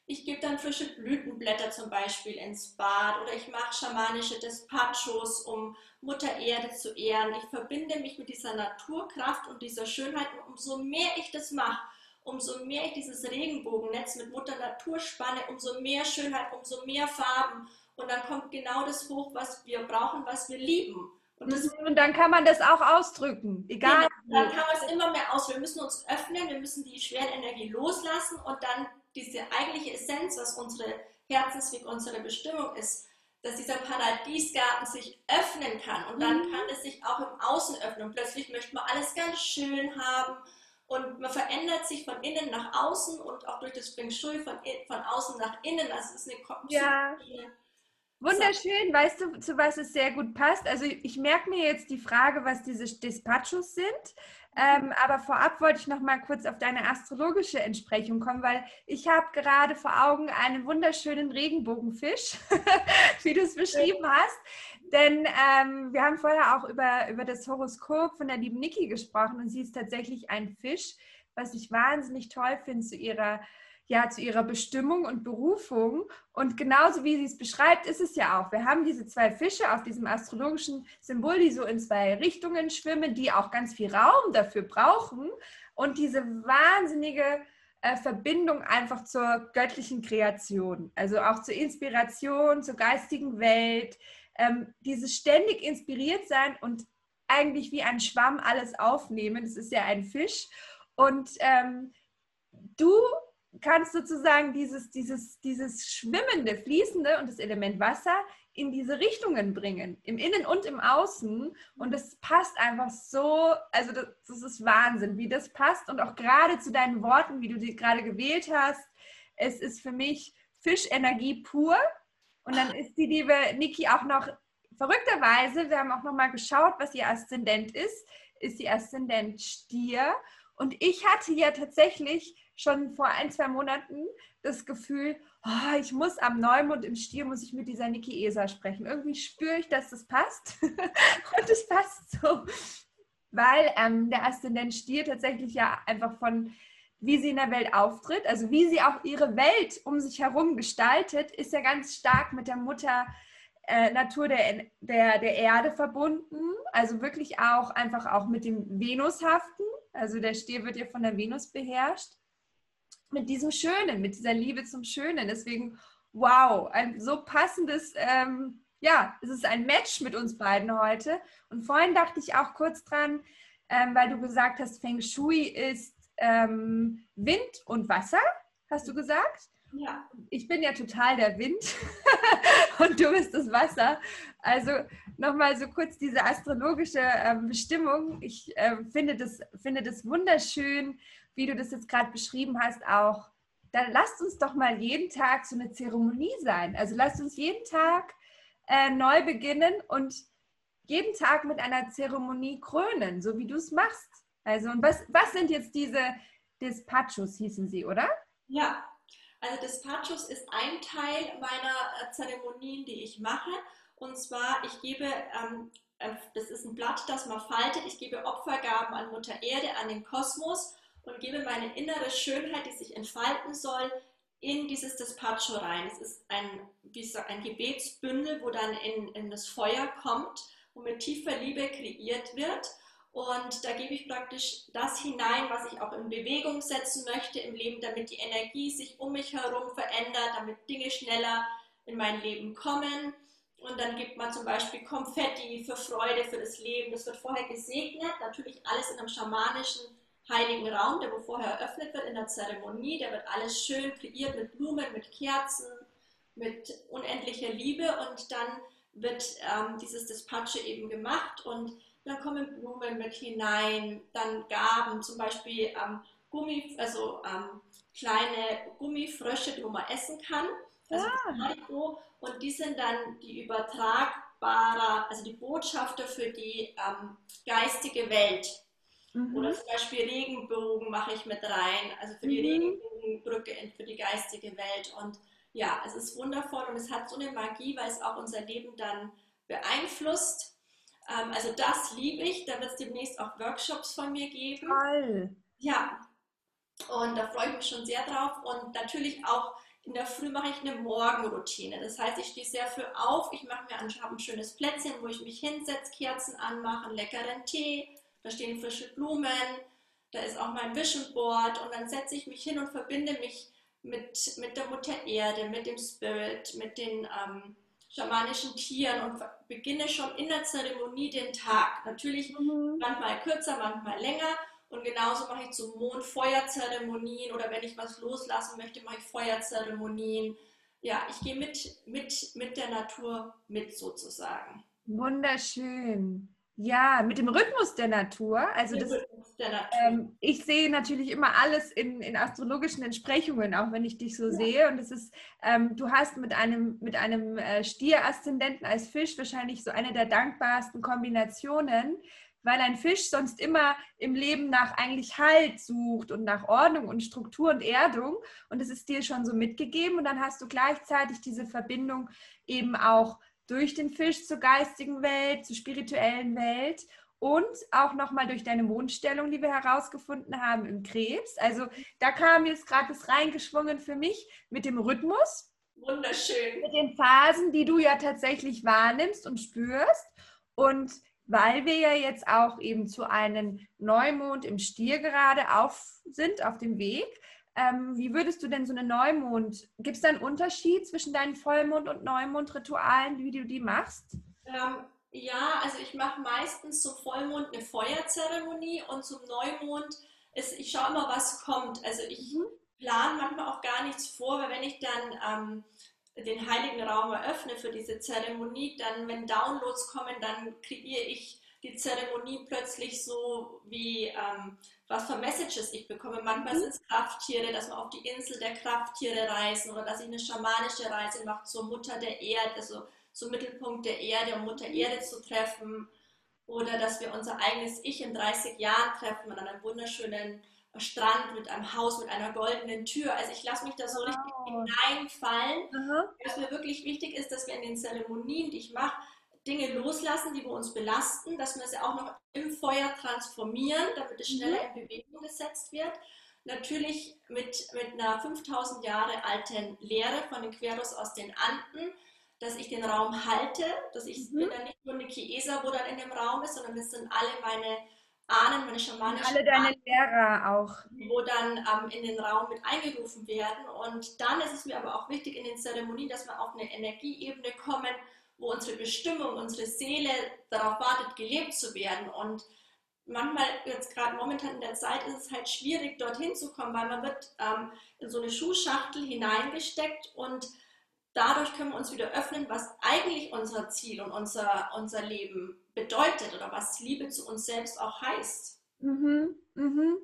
ich gebe dann frische Blütenblätter zum Beispiel ins Bad oder ich mache schamanische Despachos, um Mutter Erde zu ehren. Ich verbinde mich mit dieser Naturkraft und dieser Schönheit und umso mehr ich das mache, umso mehr ich dieses Regenbogennetz mit Mutter Natur spanne, umso mehr Schönheit, umso mehr Farben und dann kommt genau das hoch, was wir brauchen, was wir lieben. Und, das, mhm. und, dann kann man das auch ausdrücken, egal. Genau, dann kann man es immer mehr ausdrücken. Wir müssen uns öffnen, wir müssen die schweren Energie loslassen und dann diese eigentliche Essenz, was unsere Herzensweg, unsere Bestimmung ist, dass dieser Paradiesgarten sich öffnen kann und dann mhm. kann es sich auch im Außen öffnen. Und plötzlich möchte man alles ganz schön haben und man verändert sich von innen nach außen und auch durch das Feng Shui von, von außen nach innen. Also es ist eine ja. Wunderschön, weißt du, zu was es sehr gut passt? Also ich merke mir jetzt die Frage, was diese Dispatchos sind. Ähm, aber vorab wollte ich noch mal kurz auf deine astrologische Entsprechung kommen, weil ich habe gerade vor Augen einen wunderschönen Regenbogenfisch, [LAUGHS] wie du es beschrieben hast. Denn ähm, wir haben vorher auch über, über das Horoskop von der lieben Niki gesprochen und sie ist tatsächlich ein Fisch, was ich wahnsinnig toll finde zu ihrer ja zu ihrer Bestimmung und Berufung. Und genauso wie sie es beschreibt, ist es ja auch. Wir haben diese zwei Fische auf diesem astrologischen Symbol, die so in zwei Richtungen schwimmen, die auch ganz viel Raum dafür brauchen. Und diese wahnsinnige äh, Verbindung einfach zur göttlichen Kreation, also auch zur Inspiration, zur geistigen Welt, ähm, dieses ständig inspiriert sein und eigentlich wie ein Schwamm alles aufnehmen. Das ist ja ein Fisch. Und ähm, du kannst sozusagen dieses, dieses, dieses schwimmende, fließende und das Element Wasser in diese Richtungen bringen, im Innen und im Außen. Und das passt einfach so, also das, das ist Wahnsinn, wie das passt und auch gerade zu deinen Worten, wie du die gerade gewählt hast. Es ist für mich Fischenergie pur. Und dann ist die liebe Niki auch noch verrückterweise, wir haben auch noch mal geschaut, was ihr Aszendent ist, ist die Aszendent Stier. Und ich hatte ja tatsächlich schon vor ein, zwei Monaten das Gefühl, oh, ich muss am Neumond im Stier, muss ich mit dieser Niki Esa sprechen. Irgendwie spüre ich, dass das passt. [LAUGHS] und es passt so. Weil ähm, der Aszendent Stier tatsächlich ja einfach von, wie sie in der Welt auftritt, also wie sie auch ihre Welt um sich herum gestaltet, ist ja ganz stark mit der Mutter äh, Natur der, der, der Erde verbunden. Also wirklich auch einfach auch mit dem Venushaften. Also der Stier wird ja von der Venus beherrscht mit diesem Schönen, mit dieser Liebe zum Schönen. Deswegen, wow, ein so passendes, ähm, ja, es ist ein Match mit uns beiden heute. Und vorhin dachte ich auch kurz dran, ähm, weil du gesagt hast, Feng Shui ist ähm, Wind und Wasser, hast du gesagt? Ja. Ich bin ja total der Wind [LAUGHS] und du bist das Wasser. Also nochmal so kurz diese astrologische ähm, Bestimmung. Ich äh, finde, das, finde das wunderschön wie du das jetzt gerade beschrieben hast, auch, dann lasst uns doch mal jeden Tag so eine Zeremonie sein. Also lasst uns jeden Tag äh, neu beginnen und jeden Tag mit einer Zeremonie krönen, so wie du es machst. Also, und was, was sind jetzt diese Dispachos, hießen sie, oder? Ja, also Dispachos ist ein Teil meiner äh, Zeremonien, die ich mache. Und zwar, ich gebe, ähm, äh, das ist ein Blatt, das man faltet, ich gebe Opfergaben an Mutter Erde, an den Kosmos und gebe meine innere Schönheit, die sich entfalten soll, in dieses Despacho rein. Es ist ein, wie gesagt, ein Gebetsbündel, wo dann in, in das Feuer kommt und mit tiefer Liebe kreiert wird. Und da gebe ich praktisch das hinein, was ich auch in Bewegung setzen möchte im Leben, damit die Energie sich um mich herum verändert, damit Dinge schneller in mein Leben kommen. Und dann gibt man zum Beispiel Konfetti für Freude, für das Leben. Das wird vorher gesegnet, natürlich alles in einem schamanischen heiligen Raum, der vorher eröffnet wird in der Zeremonie. Der wird alles schön kreiert mit Blumen, mit Kerzen, mit unendlicher Liebe und dann wird ähm, dieses Despacho eben gemacht und dann kommen Blumen mit hinein, dann Gaben, zum Beispiel ähm, Gummi, also ähm, kleine Gummifrösche, die man essen kann. Also ja. Und die sind dann die übertragbare, also die Botschafter für die ähm, geistige Welt. Mhm. Oder zum Beispiel Regenbogen mache ich mit rein, also für die mhm. Regenbogenbrücke für die geistige Welt. Und ja, es ist wundervoll und es hat so eine Magie, weil es auch unser Leben dann beeinflusst. Ähm, also das liebe ich. Da wird es demnächst auch Workshops von mir geben. Toll. Ja, und da freue ich mich schon sehr drauf. Und natürlich auch in der Früh mache ich eine Morgenroutine. Das heißt, ich stehe sehr früh auf. Ich mache mir ein, ein schönes Plätzchen, wo ich mich hinsetze, Kerzen anmache, einen leckeren Tee da stehen frische Blumen, da ist auch mein Vision Board und dann setze ich mich hin und verbinde mich mit, mit der Mutter Erde, mit dem Spirit, mit den ähm, schamanischen Tieren und beginne schon in der Zeremonie den Tag. Natürlich mhm. manchmal kürzer, manchmal länger. Und genauso mache ich zum Mond Feuerzeremonien oder wenn ich was loslassen möchte, mache ich Feuerzeremonien. Ja, ich gehe mit, mit, mit der Natur mit sozusagen. Wunderschön. Ja, mit dem Rhythmus der Natur. Also das, Natur. Ähm, ich sehe natürlich immer alles in, in astrologischen Entsprechungen, auch wenn ich dich so ja. sehe. Und es ist, ähm, du hast mit einem, mit einem äh, Stier-Aszendenten als Fisch wahrscheinlich so eine der dankbarsten Kombinationen, weil ein Fisch sonst immer im Leben nach eigentlich Halt sucht und nach Ordnung und Struktur und Erdung. Und es ist dir schon so mitgegeben. Und dann hast du gleichzeitig diese Verbindung eben auch durch den Fisch zur geistigen Welt, zur spirituellen Welt und auch nochmal durch deine Mondstellung, die wir herausgefunden haben im Krebs. Also da kam jetzt gerade das reingeschwungen für mich mit dem Rhythmus. Wunderschön. Mit den Phasen, die du ja tatsächlich wahrnimmst und spürst. Und weil wir ja jetzt auch eben zu einem Neumond im Stier gerade auf sind, auf dem Weg, ähm, wie würdest du denn so eine Neumond, gibt es da einen Unterschied zwischen deinen Vollmond- und Neumond-Ritualen, wie du die machst? Ähm, ja, also ich mache meistens zum Vollmond eine Feuerzeremonie und zum Neumond ist, ich schaue immer, was kommt. Also ich mhm. plane manchmal auch gar nichts vor, weil wenn ich dann ähm, den heiligen Raum eröffne für diese Zeremonie, dann, wenn Downloads kommen, dann kreiere ich die Zeremonie plötzlich so wie ähm, was für Messages ich bekomme. Manchmal mhm. sind es Krafttiere, dass wir auf die Insel der Krafttiere reisen oder dass ich eine schamanische Reise mache zur Mutter der Erde, also zum Mittelpunkt der Erde, um Mutter Erde zu treffen. Oder dass wir unser eigenes Ich in 30 Jahren treffen an einem wunderschönen Strand mit einem Haus mit einer goldenen Tür. Also ich lasse mich da so richtig hineinfallen. Mhm. Was mir wirklich wichtig ist, dass wir in den Zeremonien, die ich mache, Dinge loslassen, die wir uns belasten, dass wir sie auch noch im Feuer transformieren, damit es schneller mhm. in Bewegung gesetzt wird. Natürlich mit, mit einer 5000 Jahre alten Lehre von den Queros aus den Anden, dass ich den Raum halte, dass ich mhm. bin dann nicht nur eine Chiesa, wo dann in dem Raum ist, sondern es sind alle meine Ahnen, meine schamanischen Alle deine Ahnen, Lehrer auch. Wo dann ähm, in den Raum mit eingerufen werden. Und dann ist es mir aber auch wichtig in den Zeremonien, dass wir auf eine Energieebene kommen, wo unsere Bestimmung, unsere Seele darauf wartet, gelebt zu werden. Und manchmal, jetzt gerade momentan in der Zeit, ist es halt schwierig, dorthin zu kommen, weil man wird ähm, in so eine Schuhschachtel hineingesteckt und dadurch können wir uns wieder öffnen, was eigentlich unser Ziel und unser, unser Leben bedeutet oder was Liebe zu uns selbst auch heißt. Mhm, mhm.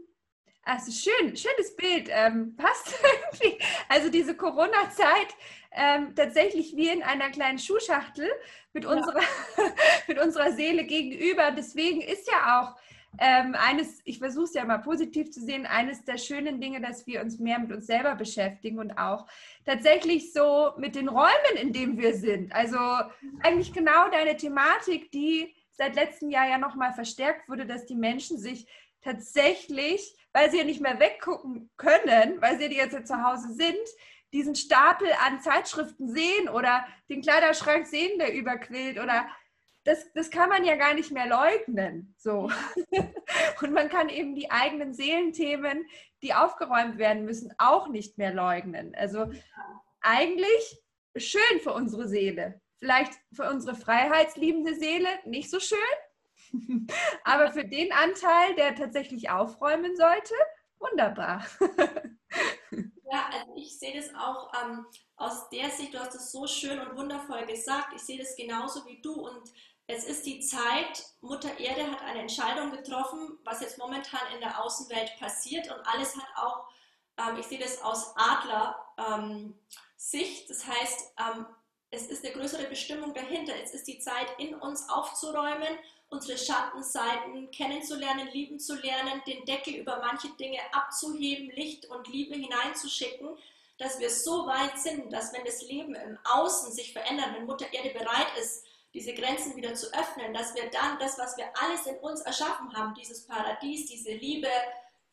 Also schön, schönes Bild. Ähm, passt [LAUGHS] irgendwie. Also diese Corona-Zeit ähm, tatsächlich wie in einer kleinen Schuhschachtel mit, ja. unserer, [LAUGHS] mit unserer Seele gegenüber. Deswegen ist ja auch ähm, eines, ich versuche es ja mal positiv zu sehen, eines der schönen Dinge, dass wir uns mehr mit uns selber beschäftigen und auch tatsächlich so mit den Räumen, in denen wir sind. Also eigentlich genau deine Thematik, die seit letztem Jahr ja nochmal verstärkt wurde, dass die Menschen sich tatsächlich, weil sie ja nicht mehr weggucken können, weil sie jetzt zu Hause sind, diesen Stapel an Zeitschriften sehen oder den Kleiderschrank sehen, der überquillt oder das, das kann man ja gar nicht mehr leugnen. So. [LAUGHS] Und man kann eben die eigenen Seelenthemen, die aufgeräumt werden müssen, auch nicht mehr leugnen. Also eigentlich schön für unsere Seele. Vielleicht für unsere freiheitsliebende Seele nicht so schön, [LAUGHS] aber für den Anteil, der tatsächlich aufräumen sollte, wunderbar. [LAUGHS] Ja, also ich sehe das auch ähm, aus der Sicht, du hast es so schön und wundervoll gesagt, ich sehe das genauso wie du. Und es ist die Zeit, Mutter Erde hat eine Entscheidung getroffen, was jetzt momentan in der Außenwelt passiert. Und alles hat auch, ähm, ich sehe das aus Adler ähm, das heißt, ähm, es ist eine größere Bestimmung dahinter. Es ist die Zeit, in uns aufzuräumen, unsere Schattenseiten kennenzulernen, lieben zu lernen, den Deckel über manche Dinge abzuheben, Licht und Liebe hineinzuschicken, dass wir so weit sind, dass wenn das Leben im Außen sich verändert, wenn Mutter Erde bereit ist, diese Grenzen wieder zu öffnen, dass wir dann das, was wir alles in uns erschaffen haben, dieses Paradies, diese Liebe,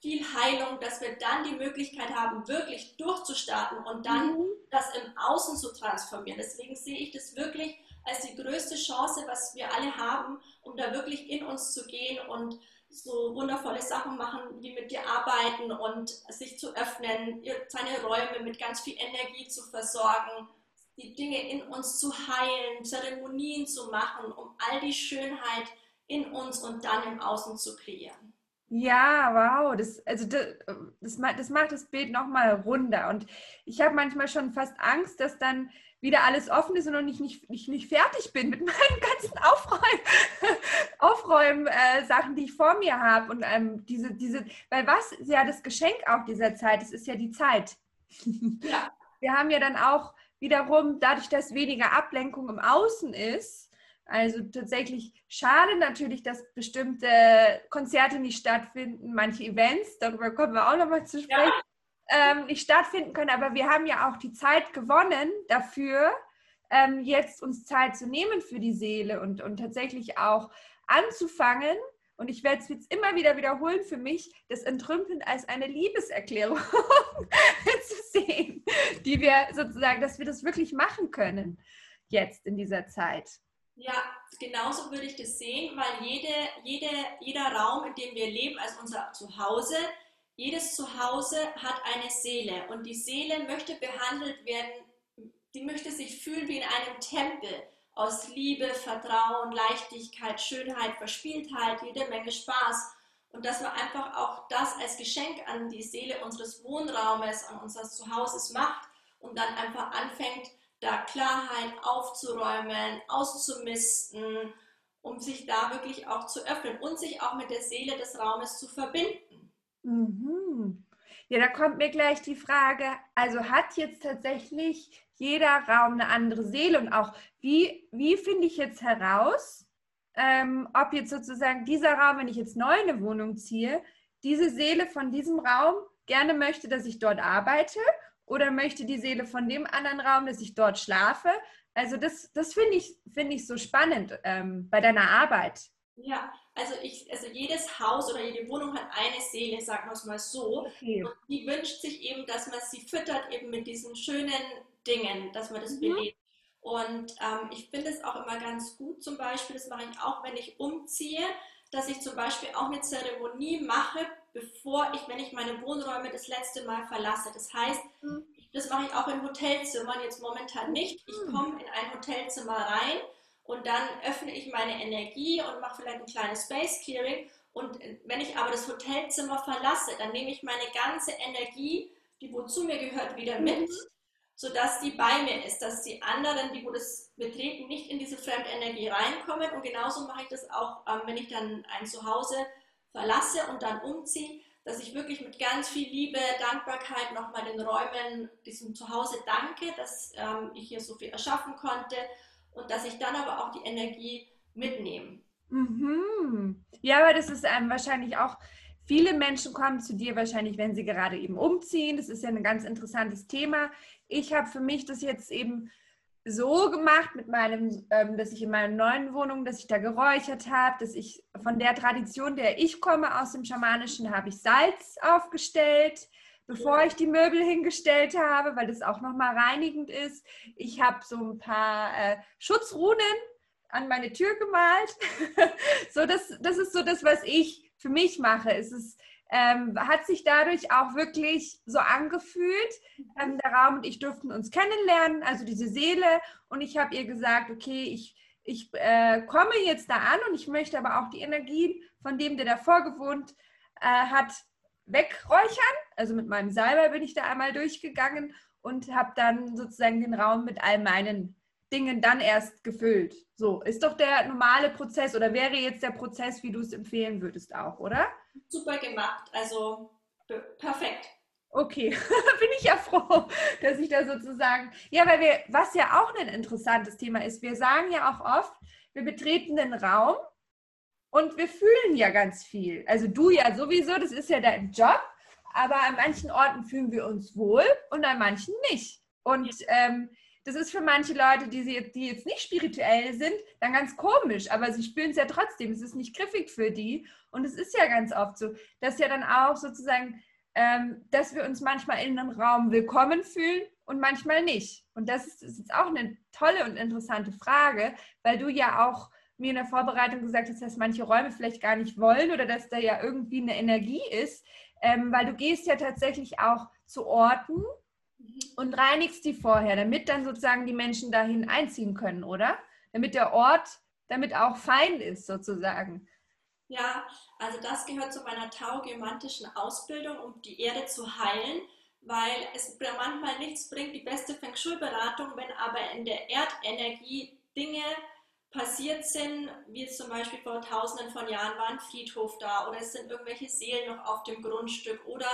viel Heilung, dass wir dann die Möglichkeit haben, wirklich durchzustarten und dann mhm. das im Außen zu transformieren. Deswegen sehe ich das wirklich als die größte Chance, was wir alle haben, um da wirklich in uns zu gehen und so wundervolle Sachen machen, wie mit dir arbeiten und sich zu öffnen, seine Räume mit ganz viel Energie zu versorgen, die Dinge in uns zu heilen, Zeremonien zu machen, um all die Schönheit in uns und dann im Außen zu kreieren. Ja, wow, das, also das, das, das macht das Bild nochmal runder. Und ich habe manchmal schon fast Angst, dass dann wieder alles offen ist und ich nicht, nicht, nicht fertig bin mit [LAUGHS] meinen ganzen Aufräumen, [LAUGHS] Aufräumen äh, Sachen, die ich vor mir habe. Und ähm, diese, diese, weil was ist ja das Geschenk auch dieser Zeit, das ist ja die Zeit. [LAUGHS] Ja. Wir haben ja dann auch wiederum, dadurch, dass weniger Ablenkung im Außen ist, also tatsächlich schade natürlich, dass bestimmte Konzerte nicht stattfinden, manche Events, darüber kommen wir auch nochmal zu sprechen, ja. Ähm, nicht stattfinden können. Aber wir haben ja auch die Zeit gewonnen dafür, ähm, jetzt uns Zeit zu nehmen für die Seele und, und tatsächlich auch anzufangen. Und ich werde es jetzt immer wieder wiederholen für mich, das Entrümpeln als eine Liebeserklärung [LAUGHS] zu sehen, die wir sozusagen, dass wir das wirklich machen können jetzt in dieser Zeit. Ja, genauso würde ich das sehen, weil jede, jede, jeder Raum, in dem wir leben, also unser Zuhause, jedes Zuhause hat eine Seele und die Seele möchte behandelt werden, die möchte sich fühlen wie in einem Tempel aus Liebe, Vertrauen, Leichtigkeit, Schönheit, Verspieltheit, jede Menge Spaß und dass man einfach auch das als Geschenk an die Seele unseres Wohnraumes, an unseres Zuhauses macht und dann einfach anfängt, da Klarheit aufzuräumen, auszumisten, um sich da wirklich auch zu öffnen und sich auch mit der Seele des Raumes zu verbinden. Mhm. Ja, da kommt mir gleich die Frage, also hat jetzt tatsächlich jeder Raum eine andere Seele und auch wie, wie finde ich jetzt heraus, ähm, ob jetzt sozusagen dieser Raum, wenn ich jetzt neu in eine Wohnung ziehe, diese Seele von diesem Raum gerne möchte, dass ich dort arbeite oder möchte die Seele von dem anderen Raum, dass ich dort schlafe? Also das, das finde ich, find ich so spannend ähm, bei deiner Arbeit. Ja, also, ich, also jedes Haus oder jede Wohnung hat eine Seele, sagen wir es mal so. Okay. Und die wünscht sich eben, dass man sie füttert eben mit diesen schönen Dingen, dass man das mhm. belebt. Und ähm, ich finde es auch immer ganz gut, zum Beispiel, das mache ich auch, wenn ich umziehe, dass ich zum Beispiel auch eine Zeremonie mache, bevor ich, wenn ich meine Wohnräume das letzte Mal verlasse. Das heißt, mhm. das mache ich auch in Hotelzimmern, jetzt momentan nicht. Ich mhm. komme in ein Hotelzimmer rein und dann öffne ich meine Energie und mache vielleicht ein kleines Space Clearing. Und wenn ich aber das Hotelzimmer verlasse, dann nehme ich meine ganze Energie, die wozu mir gehört, wieder mit. Mhm sodass die bei mir ist, dass die anderen, die wo das betreten, nicht in diese Fremdenergie reinkommen. Und genauso mache ich das auch, ähm, wenn ich dann ein Zuhause verlasse und dann umziehe, dass ich wirklich mit ganz viel Liebe, Dankbarkeit nochmal den Räumen, diesem Zuhause danke, dass ähm, ich hier so viel erschaffen konnte und dass ich dann aber auch die Energie mitnehme. Mhm. Ja, aber das ist einem wahrscheinlich auch, viele Menschen kommen zu dir wahrscheinlich, wenn sie gerade eben umziehen. Das ist ja ein ganz interessantes Thema. Ich habe für mich das jetzt eben so gemacht mit meinem, ähm, dass ich in meiner neuen Wohnung, dass ich da geräuchert habe, dass ich von der Tradition, der ich komme aus dem Schamanischen, habe ich Salz aufgestellt, bevor ich die Möbel hingestellt habe, weil das auch nochmal reinigend ist. Ich habe so ein paar äh, Schutzrunen an meine Tür gemalt. [LAUGHS] so, das, das ist so das, was ich für mich mache. Es ist ähm, hat sich dadurch auch wirklich so angefühlt. Ähm, der Raum und ich durften uns kennenlernen, also diese Seele. Und ich habe ihr gesagt, okay, ich, ich äh, komme jetzt da an und ich möchte aber auch die Energien von dem, der davor gewohnt äh, hat, wegräuchern. Also mit meinem Salber bin ich da einmal durchgegangen und habe dann sozusagen den Raum mit all meinen Dingen dann erst gefüllt. So, ist doch der normale Prozess oder wäre jetzt der Prozess, wie du es empfehlen würdest auch, oder? super gemacht. Also perfekt. Okay, [LAUGHS] bin ich ja froh, dass ich da sozusagen, ja, weil wir, was ja auch ein interessantes Thema ist, wir sagen ja auch oft, wir betreten den Raum und wir fühlen ja ganz viel. Also du ja sowieso, das ist ja dein Job, aber an manchen Orten fühlen wir uns wohl und an manchen nicht. Und ähm, das ist für manche Leute, die, sie, die jetzt nicht spirituell sind, dann ganz komisch, aber sie spüren es ja trotzdem. Es ist nicht griffig für die. Und es ist ja ganz oft so, dass ja dann auch sozusagen, ähm, dass wir uns manchmal in einem Raum willkommen fühlen und manchmal nicht. Und das ist, ist jetzt auch eine tolle und interessante Frage, weil du ja auch mir in der Vorbereitung gesagt hast, dass manche Räume vielleicht gar nicht wollen oder dass da ja irgendwie eine Energie ist, ähm, weil du gehst ja tatsächlich auch zu Orten, und reinigst die vorher, damit dann sozusagen die Menschen dahin einziehen können, oder? Damit der Ort damit auch fein ist, sozusagen. Ja, also das gehört zu meiner taugeomantischen Ausbildung, um die Erde zu heilen, weil es manchmal nichts bringt, die beste Feng Shui-Beratung, wenn aber in der Erdenergie Dinge passiert sind, wie zum Beispiel vor tausenden von Jahren war ein Friedhof da oder es sind irgendwelche Seelen noch auf dem Grundstück oder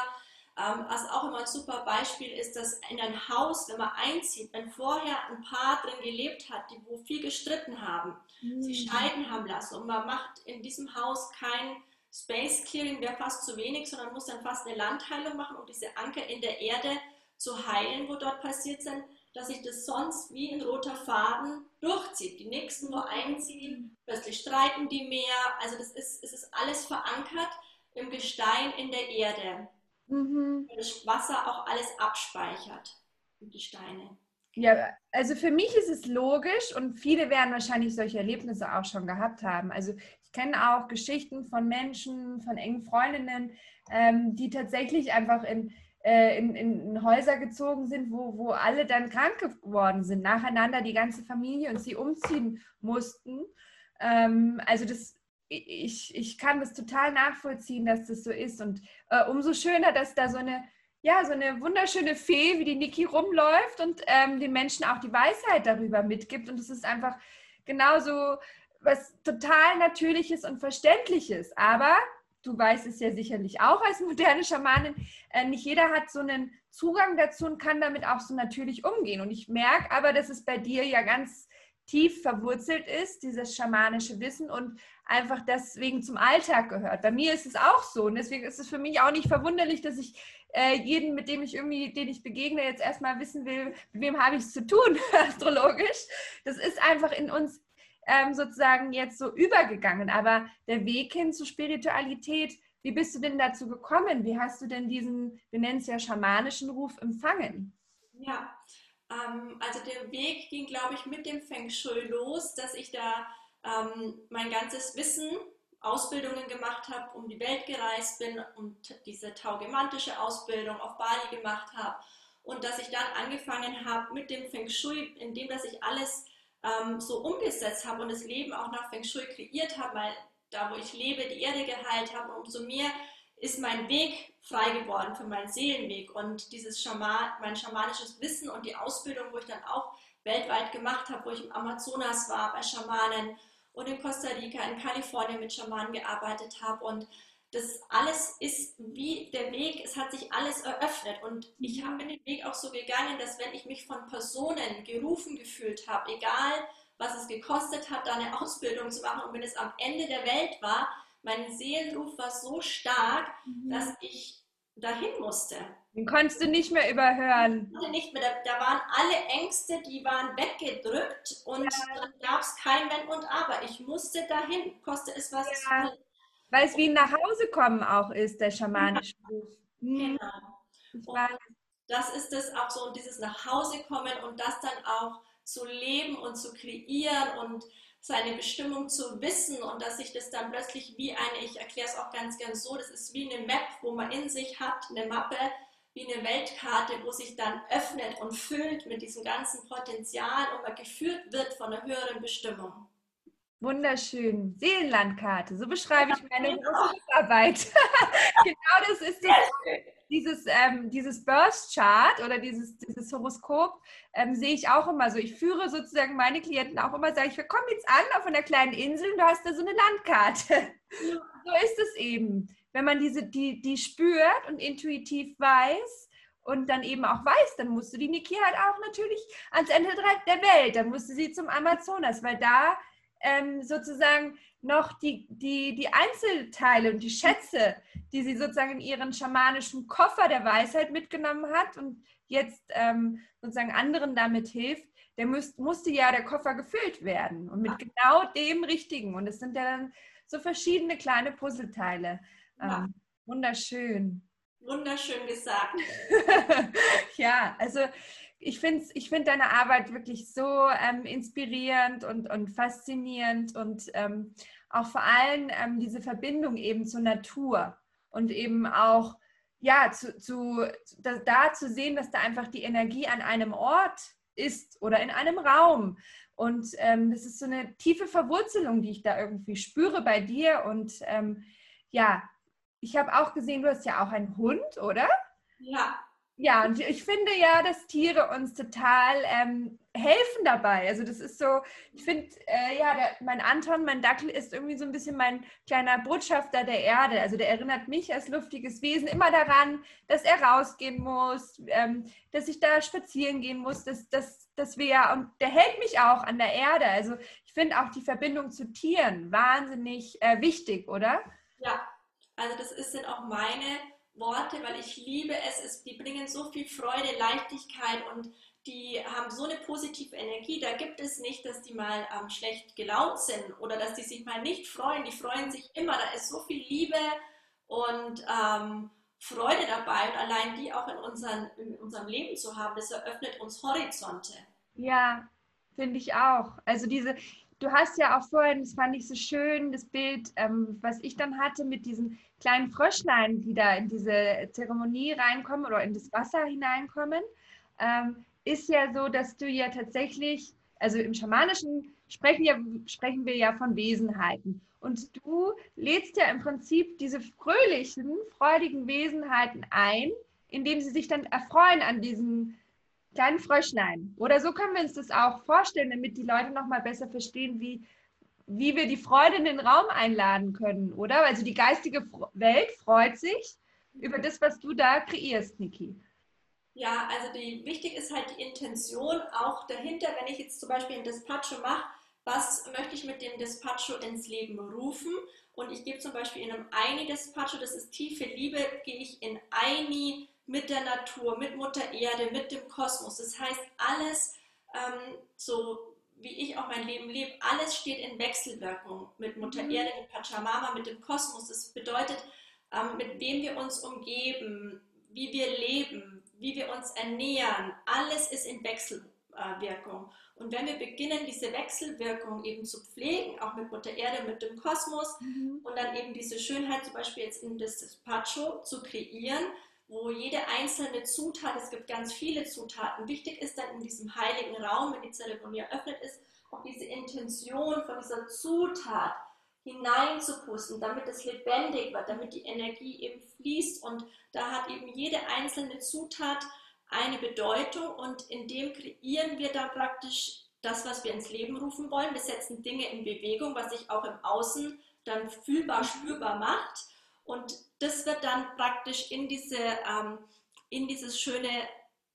ähm, was auch immer ein super Beispiel ist, dass in ein Haus, wenn man einzieht, wenn vorher ein Paar drin gelebt hat, die wo viel gestritten haben, mhm. sie scheiden haben lassen und man macht in diesem Haus kein Space Clearing, wäre fast zu wenig, sondern muss dann fast eine Landheilung machen, um diese Anker in der Erde zu heilen, wo dort passiert sind, dass sich das sonst wie ein roter Faden durchzieht. Die nächsten, wo einziehen, plötzlich streiten die mehr. Also das ist, es ist alles verankert im Gestein in der Erde. Mhm. Das Wasser auch alles abspeichert, die Steine. Ja, also für mich ist es logisch und viele werden wahrscheinlich solche Erlebnisse auch schon gehabt haben. Also ich kenne auch Geschichten von Menschen, von engen Freundinnen, ähm, die tatsächlich einfach in, äh, in, in, Häuser gezogen sind, wo, wo alle dann krank geworden sind, nacheinander die ganze Familie und sie umziehen mussten. Ähm, also das ich, ich kann das total nachvollziehen, dass das so ist. Und äh, umso schöner, dass da so eine, ja, so eine wunderschöne Fee wie die Niki rumläuft und ähm, den Menschen auch die Weisheit darüber mitgibt. Und es ist einfach genauso was total Natürliches und Verständliches. Aber du weißt es ja sicherlich auch als moderne Schamanin, äh, nicht jeder hat so einen Zugang dazu und kann damit auch so natürlich umgehen. Und ich merke aber, dass es bei dir ja ganz tief verwurzelt ist, dieses schamanische Wissen und einfach deswegen zum Alltag gehört. Bei mir ist es auch so und deswegen ist es für mich auch nicht verwunderlich, dass ich äh, jeden, mit dem ich irgendwie, den ich begegne, jetzt erstmal wissen will, mit wem habe ich es zu tun, [LAUGHS] astrologisch. Das ist einfach in uns ähm, sozusagen jetzt so übergegangen. Aber der Weg hin zur Spiritualität, wie bist du denn dazu gekommen? Wie hast du denn diesen, wir nennen es ja schamanischen Ruf empfangen? Ja, ähm, also der Weg ging, glaube ich, mit dem Feng Shui los, dass ich da ähm, mein ganzes Wissen, Ausbildungen gemacht habe, um die Welt gereist bin und diese taugemantische Ausbildung auf Bali gemacht habe und dass ich dann angefangen habe mit dem Feng Shui, indem dass ich alles ähm, so umgesetzt habe und das Leben auch nach Feng Shui kreiert habe, weil da, wo ich lebe, die Erde geheilt habe, umso mehr ist mein Weg frei geworden für meinen Seelenweg. Und dieses Schaman, mein schamanisches Wissen und die Ausbildung, wo ich dann auch weltweit gemacht habe, wo ich im Amazonas war bei Schamanen und in Costa Rica, in Kalifornien mit Schamanen gearbeitet habe und das alles ist wie der Weg, es hat sich alles eröffnet und ich habe den Weg auch so gegangen, dass wenn ich mich von Personen gerufen gefühlt habe, egal was es gekostet hat, da eine Ausbildung zu machen. Und wenn es am Ende der Welt war, mein Seelenruf war so stark, mhm. dass ich dahin musste. Den konntest du nicht mehr überhören. Nicht mehr. Da, da waren alle Ängste, die waren weggedrückt und ja. dann gab es kein Wenn und Aber. Ich musste dahin, koste es was ja. es Weil es wie ein Nachhausekommen auch ist, der schamanische Ruf. Mhm. Genau. das ist es auch so, dieses Nachhausekommen und das dann auch zu leben und zu kreieren und seine Bestimmung zu wissen und dass sich das dann plötzlich wie eine, ich erkläre es auch ganz gern so, das ist wie eine Map, wo man in sich hat, eine Mappe, wie eine Weltkarte, wo sich dann öffnet und füllt mit diesem ganzen Potenzial und man geführt wird von einer höheren Bestimmung. Wunderschön. Seelenlandkarte, so beschreibe ich meine. Arbeit. [LAUGHS] genau das ist es dieses, ähm, dieses Birth Chart oder dieses, dieses Horoskop ähm, sehe ich auch immer so. Ich führe sozusagen meine Klienten auch immer, sage ich, wir kommen jetzt an auf einer kleinen Insel und du hast da so eine Landkarte. so ist es eben. Wenn man diese, die, die spürt und intuitiv weiß, und dann eben auch weiß, dann musste die Niki halt auch natürlich ans Ende der Welt, dann musste sie zum Amazonas, weil da ähm, sozusagen noch die, die, die Einzelteile und die Schätze, die sie sozusagen in ihren schamanischen Koffer der Weisheit mitgenommen hat und jetzt ähm, sozusagen anderen damit hilft, der müsst, musste ja der Koffer gefüllt werden und mit genau dem Richtigen. Und es sind ja dann so verschiedene kleine Puzzleteile. Ähm, Wunderschön. Wunderschön gesagt. [LAUGHS] ja, also ich finde ich find deine Arbeit wirklich so ähm, inspirierend und, und faszinierend und ähm, auch vor allem ähm, diese Verbindung eben zur Natur und eben auch ja, zu, zu, da, da zu sehen, dass da einfach die Energie an einem Ort ist oder in einem Raum. Und ähm, das ist so eine tiefe Verwurzelung, die ich da irgendwie spüre bei dir. Und ähm, ja, ich habe auch gesehen, du hast ja auch einen Hund, oder? Ja, ja, und ich finde ja, dass Tiere uns total ähm, helfen dabei. Also das ist so, ich finde, äh, ja, der, mein Anton, mein Dackel ist irgendwie so ein bisschen mein kleiner Botschafter der Erde. Also der erinnert mich als luftiges Wesen immer daran, dass er rausgehen muss, ähm, dass ich da spazieren gehen muss, dass, dass, dass wir ja, und der hält mich auch an der Erde. Also ich finde auch die Verbindung zu Tieren wahnsinnig äh, wichtig, oder? Ja, also das ist, sind auch meine Worte, weil ich liebe es. es. Die bringen so viel Freude, Leichtigkeit und die haben so eine positive Energie. Da gibt es nicht, dass die mal ähm, schlecht gelaunt sind oder dass die sich mal nicht freuen. Die freuen sich immer. Da ist so viel Liebe und ähm, Freude dabei. Und allein die auch in, unseren, in unserem Leben zu haben, das eröffnet uns Horizonte. Ja, finde ich auch. Also diese, du hast ja auch vorhin, das fand ich so schön, das Bild, ähm, was ich dann hatte mit diesen kleinen Fröschlein, die da in diese Zeremonie reinkommen oder in das Wasser hineinkommen, ähm, ist ja so, dass du ja tatsächlich, also im Schamanischen sprechen, ja, sprechen wir ja von Wesenheiten. Und du lädst ja im Prinzip diese fröhlichen, freudigen Wesenheiten ein, indem sie sich dann erfreuen an diesen kleinen Fröschlein. Oder so können wir uns das auch vorstellen, damit die Leute nochmal besser verstehen, wie, wie wir die Freude in den Raum einladen können, oder? Also die geistige Welt freut sich über das, was du da kreierst, Niki. Ja, also die, wichtig ist halt die Intention auch dahinter, wenn ich jetzt zum Beispiel ein Despacho mache, was möchte ich mit dem Despacho ins Leben rufen? Und ich gebe zum Beispiel in einem Eini-Despacho, das ist tiefe Liebe, gehe ich in Eini mit der Natur, mit Mutter Erde, mit dem Kosmos. Das heißt, alles ähm, so wie ich auch mein Leben lebe, alles steht in Wechselwirkung mit Mutter mhm. Erde, mit Pachamama, mit dem Kosmos. Das bedeutet, ähm, mit wem wir uns umgeben, wie wir leben, wie wir uns ernähren, alles ist in Wechselwirkung. Und wenn wir beginnen, diese Wechselwirkung eben zu pflegen, auch mit Mutter Erde, mit dem Kosmos mhm. und dann eben diese Schönheit zum Beispiel jetzt in das Despacho zu kreieren, wo jede einzelne Zutat, es gibt ganz viele Zutaten, wichtig ist dann in diesem heiligen Raum, wenn die Zeremonie eröffnet ist, auch diese Intention von dieser Zutat hineinzupusten, damit es lebendig wird, damit die Energie eben fließt und da hat eben jede einzelne Zutat eine Bedeutung und in dem kreieren wir dann praktisch das, was wir ins Leben rufen wollen. Wir setzen Dinge in Bewegung, was sich auch im Außen dann fühlbar, spürbar macht und das wird dann praktisch in, diese, ähm, in dieses schöne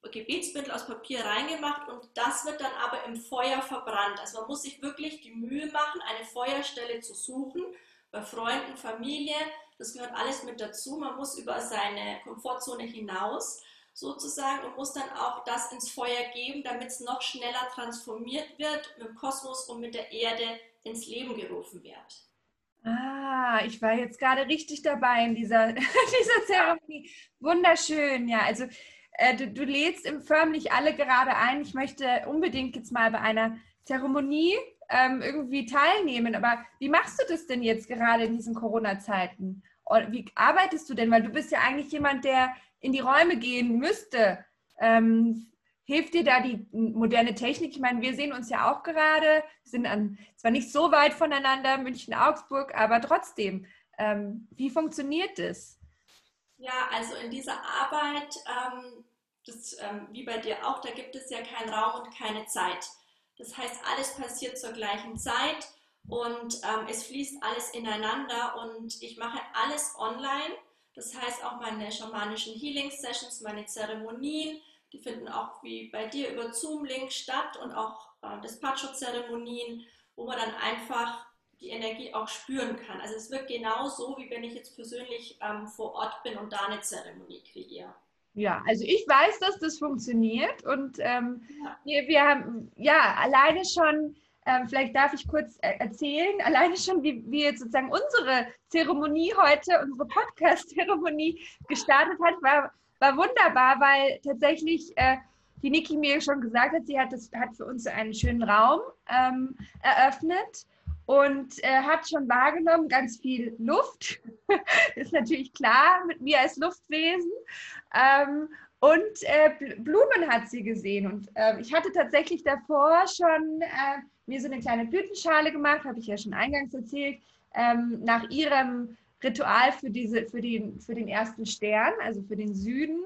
Gebetsbündel aus Papier reingemacht und das wird dann aber im Feuer verbrannt. Also man muss sich wirklich die Mühe machen, eine Feuerstelle zu suchen, bei Freunden, Familie, das gehört alles mit dazu. Man muss über seine Komfortzone hinaus sozusagen und muss dann auch das ins Feuer geben, damit es noch schneller transformiert wird mit dem Kosmos und mit der Erde ins Leben gerufen wird. Ah, ich war jetzt gerade richtig dabei in dieser, [LAUGHS] dieser Zeremonie. Wunderschön, ja. Also äh, du, du lädst im förmlich alle gerade ein. Ich möchte unbedingt jetzt mal bei einer Zeremonie ähm, irgendwie teilnehmen. Aber wie machst du das denn jetzt gerade in diesen Corona-Zeiten? Wie arbeitest du denn? Weil du bist ja eigentlich jemand, der in die Räume gehen müsste. Ähm, hilft dir da die moderne Technik? Ich meine, wir sehen uns ja auch gerade, sind an, zwar nicht so weit voneinander, München, Augsburg, aber trotzdem. Ähm, wie funktioniert das? Ja, also in dieser Arbeit, ähm, das, ähm, wie bei dir auch, da gibt es ja keinen Raum und keine Zeit. Das heißt, alles passiert zur gleichen Zeit und ähm, es fließt alles ineinander und ich mache alles online. Das heißt auch meine schamanischen Healing Sessions, meine Zeremonien, die finden auch wie bei dir über Zoom-Link statt und auch äh, Despacho-Zeremonien, wo man dann einfach die Energie auch spüren kann. Also es wird genau so, wie wenn ich jetzt persönlich ähm, vor Ort bin und da eine Zeremonie kreiere. Ja, also ich weiß, dass das funktioniert und ähm, ja. Wir, wir, haben ja alleine schon, ähm, vielleicht darf ich kurz äh, erzählen, [LAUGHS] alleine schon, wie, jetzt sozusagen unsere Zeremonie heute, unsere Podcast-Zeremonie gestartet hat, war, war wunderbar, weil tatsächlich äh, die Niki mir schon gesagt hat, sie hat, das, hat für uns einen schönen Raum ähm, eröffnet und äh, hat schon wahrgenommen, ganz viel Luft. [LAUGHS] ist natürlich klar mit mir als Luftwesen. Ähm, und äh, Blumen hat sie gesehen. Und äh, ich hatte tatsächlich davor schon äh, mir so eine kleine Blütenschale gemacht, habe ich ja schon eingangs erzählt, ähm, nach ihrem Ritual für, diese, für, den, für den ersten Stern, also für den Süden,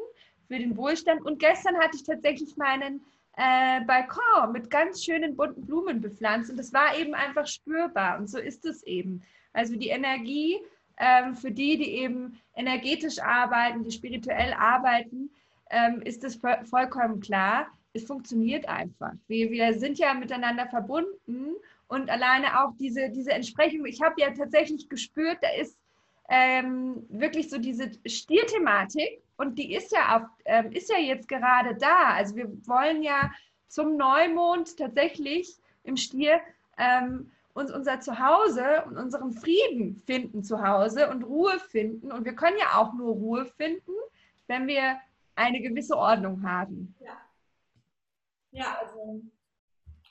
für den Wohlstand. Und gestern hatte ich tatsächlich meinen äh, Balkon mit ganz schönen bunten Blumen bepflanzt und das war eben einfach spürbar und so ist es eben. Also die Energie ähm, für die, die eben energetisch arbeiten, die spirituell arbeiten, ähm, ist es vollkommen klar. Es funktioniert einfach. Wir, wir sind ja miteinander verbunden und alleine auch diese, diese Entsprechung. Ich habe ja tatsächlich gespürt, da ist ähm, wirklich so diese Stierthematik und die ist ja, auf, ähm, ist ja jetzt gerade da. Also wir wollen ja zum Neumond tatsächlich im Stier ähm, uns unser Zuhause und unseren Frieden finden zu Hause und Ruhe finden. Und wir können ja auch nur Ruhe finden, wenn wir eine gewisse Ordnung haben. Ja, ja also,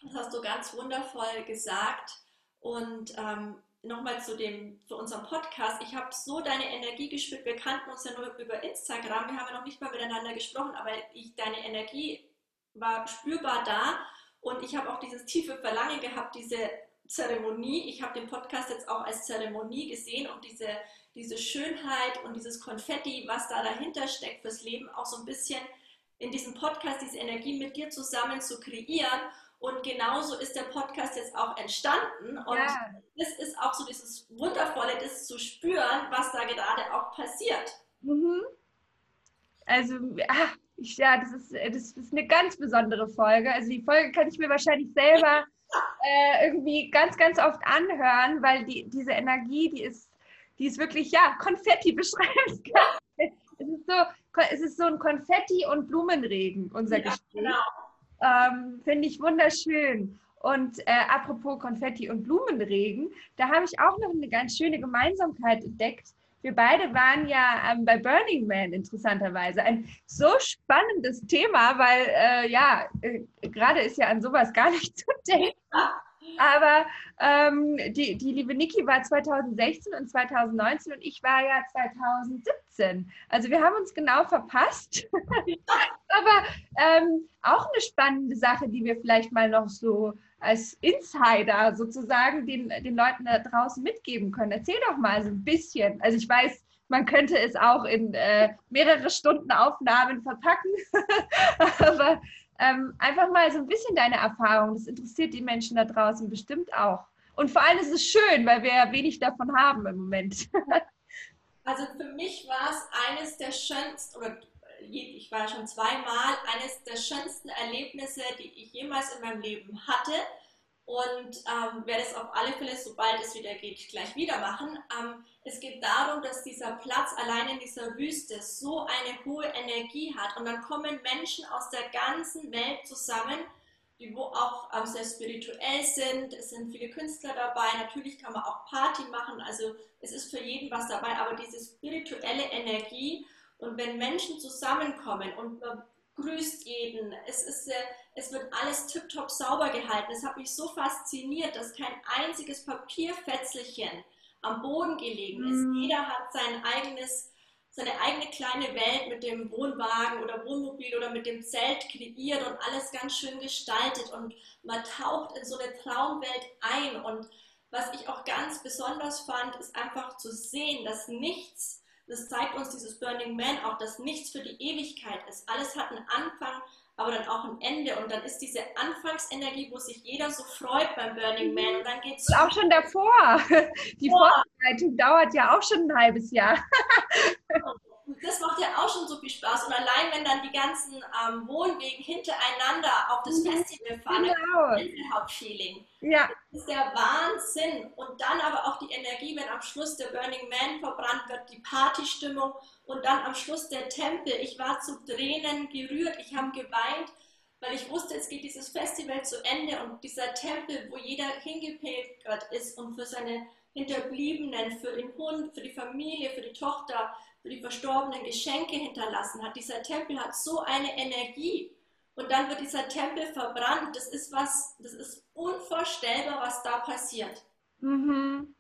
das hast du ganz wundervoll gesagt. Und ähm, nochmal zu dem, zu unserem Podcast. Ich habe so deine Energie gespürt. Wir kannten uns ja nur über Instagram. Wir haben ja noch nicht mal miteinander gesprochen, aber ich, deine Energie war spürbar da. Und ich habe auch dieses tiefe Verlangen gehabt, diese Zeremonie. Ich habe den Podcast jetzt auch als Zeremonie gesehen und diese, diese Schönheit und dieses Konfetti, was da dahinter steckt fürs Leben, auch so ein bisschen in diesem Podcast, diese Energie mit dir zusammen zu kreieren und genauso ist der Podcast jetzt auch entstanden. Und ja. das ist auch so dieses Wundervolle, das zu spüren, was da gerade auch passiert. Mhm. Also, ach, ich, ja, das ist, das ist eine ganz besondere Folge. Also die Folge kann ich mir wahrscheinlich selber [LAUGHS] äh, irgendwie ganz, ganz oft anhören, weil die, diese Energie, die ist, die ist wirklich, ja, Konfetti [LAUGHS] beschreibt es. Es ist so, es ist so ein Konfetti- und Blumenregen, unser ja, Gespräch. Genau. Ähm, Finde ich wunderschön. Und äh, apropos Konfetti und Blumenregen, da habe ich auch noch eine ganz schöne Gemeinsamkeit entdeckt. Wir beide waren ja ähm, bei Burning Man interessanterweise. Ein so spannendes Thema, weil äh, ja, äh, gerade ist ja an sowas gar nicht zu denken. Aber ähm, die, die liebe Niki war 2016 und 2019 und ich war ja 2017. Also wir haben uns genau verpasst. [LAUGHS] Aber ähm, auch eine spannende Sache, die wir vielleicht mal noch so als Insider sozusagen den, den Leuten da draußen mitgeben können. Erzähl doch mal so ein bisschen. Also ich weiß, man könnte es auch in äh, mehrere Stunden Aufnahmen verpacken. [LAUGHS] Aber ähm, einfach mal so ein bisschen deine Erfahrung. Das interessiert die Menschen da draußen bestimmt auch. Und vor allem ist es schön, weil wir ja wenig davon haben im Moment. [LAUGHS] also für mich war es eines der schönsten, oder. Ich war schon zweimal eines der schönsten Erlebnisse, die ich jemals in meinem Leben hatte und ähm, werde es auf alle Fälle, sobald es wieder geht, gleich wieder machen. Ähm, es geht darum, dass dieser Platz allein in dieser Wüste so eine hohe Energie hat und dann kommen Menschen aus der ganzen Welt zusammen, die wo auch ähm, sehr spirituell sind. Es sind viele Künstler dabei. Natürlich kann man auch Party machen. Also es ist für jeden was dabei. Aber diese spirituelle Energie und wenn Menschen zusammenkommen und man grüßt jeden, es ist äh, es wird alles tiptop sauber gehalten. Es hat mich so fasziniert, dass kein einziges Papierfetzelchen am Boden gelegen ist. Mhm. Jeder hat sein eigenes, seine eigene kleine Welt mit dem Wohnwagen oder Wohnmobil oder mit dem Zelt kreiert und alles ganz schön gestaltet und man taucht in so eine Traumwelt ein. Und was ich auch ganz besonders fand, ist einfach zu sehen, dass nichts, das zeigt uns dieses Burning Man auch, dass nichts für die Ewigkeit ist. Alles hat einen Anfang, aber dann auch ein Ende. Und dann ist diese Anfangsenergie, wo sich jeder so freut beim Burning Man. Und dann geht es. Auch schon davor. [LAUGHS] Die Vorbereitung dauert ja auch schon ein halbes Jahr. Das macht ja auch schon so viel Spaß. Und allein, wenn dann die ganzen ähm, Wohnwegen hintereinander auf das mhm. Festival fahren, genau. Gänsehaut-Feeling. Ja. Das ist der Wahnsinn. Und dann aber auch die Energie, wenn am Schluss der Burning Man verbrannt wird, die Partystimmung und dann am Schluss der Tempel. Ich war zu Tränen gerührt, ich habe geweint, weil ich wusste, es geht dieses Festival zu Ende und dieser Tempel, wo jeder hingepilgert ist und für seine Hinterbliebenen, für den Hund, für die Familie, für die Tochter, für die Verstorbenen Geschenke hinterlassen hat. Dieser Tempel hat so eine Energie. Und dann wird dieser Tempel verbrannt. Das ist was, das ist unvorstellbar, was da passiert. Mhm.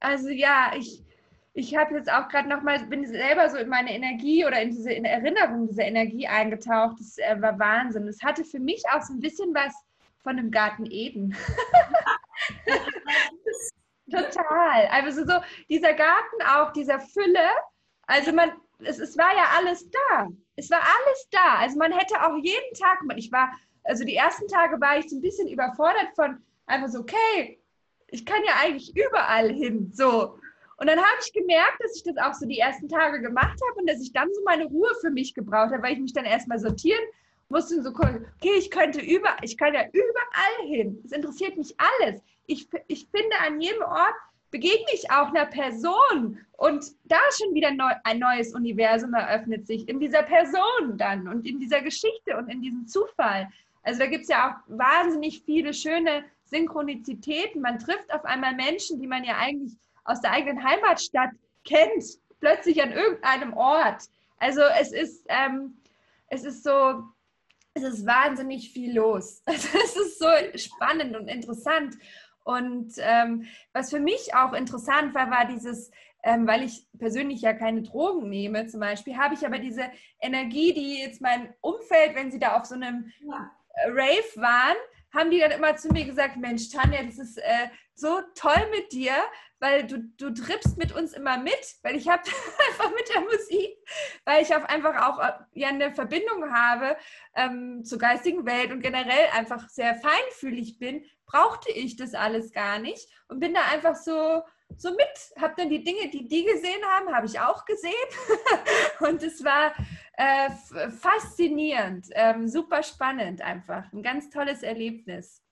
Also ja, ich, ich habe jetzt auch gerade nochmal, bin selber so in meine Energie oder in diese in Erinnerung dieser Energie eingetaucht. Das äh, war Wahnsinn. Es hatte für mich auch so ein bisschen was von einem Garten Eden. [LAUGHS] [LAUGHS] Total. Also so dieser Garten auch, dieser Fülle. Also man, es, es war ja alles da. Es war alles da. Also man hätte auch jeden Tag, ich war, also die ersten Tage war ich so ein bisschen überfordert von einfach so, okay, ich kann ja eigentlich überall hin. So. Und dann habe ich gemerkt, dass ich das auch so die ersten Tage gemacht habe und dass ich dann so meine Ruhe für mich gebraucht habe, weil ich mich dann erstmal sortieren musste und so, okay, ich könnte über, ich kann ja überall hin. Es interessiert mich alles. Ich, ich finde, an jedem Ort begegne ich auch einer Person und da schon wieder neu, ein neues Universum eröffnet sich in dieser Person dann und in dieser Geschichte und in diesem Zufall. Also da gibt es ja auch wahnsinnig viele schöne Synchronizitäten. Man trifft auf einmal Menschen, die man ja eigentlich aus der eigenen Heimatstadt kennt, plötzlich an irgendeinem Ort. Also es ist, ähm, es ist so, es ist wahnsinnig viel los. [LAUGHS] Es ist so spannend und interessant. Und ähm, was für mich auch interessant war, war dieses, ähm, weil ich persönlich ja keine Drogen nehme zum Beispiel, habe ich aber diese Energie, die jetzt mein Umfeld, wenn sie da auf so einem ja. Rave waren, haben die dann immer zu mir gesagt, Mensch, Tanja, das ist äh, so toll mit dir, weil du, du trippst mit uns immer mit, weil ich habe [LAUGHS] einfach mit der Musik, weil ich auch einfach auch äh, ja eine Verbindung habe ähm, zur geistigen Welt und generell einfach sehr feinfühlig bin, brauchte ich das alles gar nicht und bin da einfach so so mit, habe dann die Dinge, die die gesehen haben, habe ich auch gesehen [LAUGHS] und es war äh, faszinierend, ähm, super spannend einfach, ein ganz tolles Erlebnis.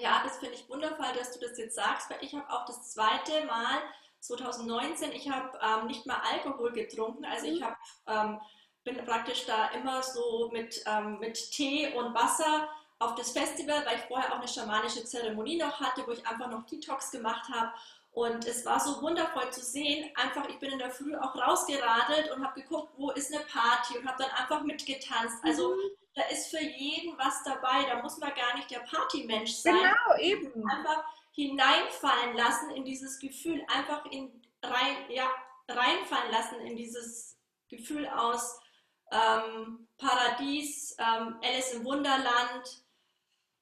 Ja, das finde ich wundervoll, dass du das jetzt sagst, weil ich habe auch das zweite Mal 2019, ich habe ähm, nicht mal Alkohol getrunken, also ich mhm. hab, ähm, bin praktisch da immer so mit, ähm, mit Tee und Wasser auf das Festival, weil ich vorher auch eine schamanische Zeremonie noch hatte, wo ich einfach noch Detox gemacht habe und es war so wundervoll zu sehen. Einfach, ich bin in der Früh auch rausgeradelt und habe geguckt, wo ist eine Party und habe dann einfach mitgetanzt. Also mhm. da ist für jeden was dabei. Da muss man gar nicht der Partymensch sein. Genau, eben. Einfach hineinfallen lassen in dieses Gefühl. Einfach in rein, ja, reinfallen lassen in dieses Gefühl aus ähm, Paradies, ähm, Alice im Wunderland.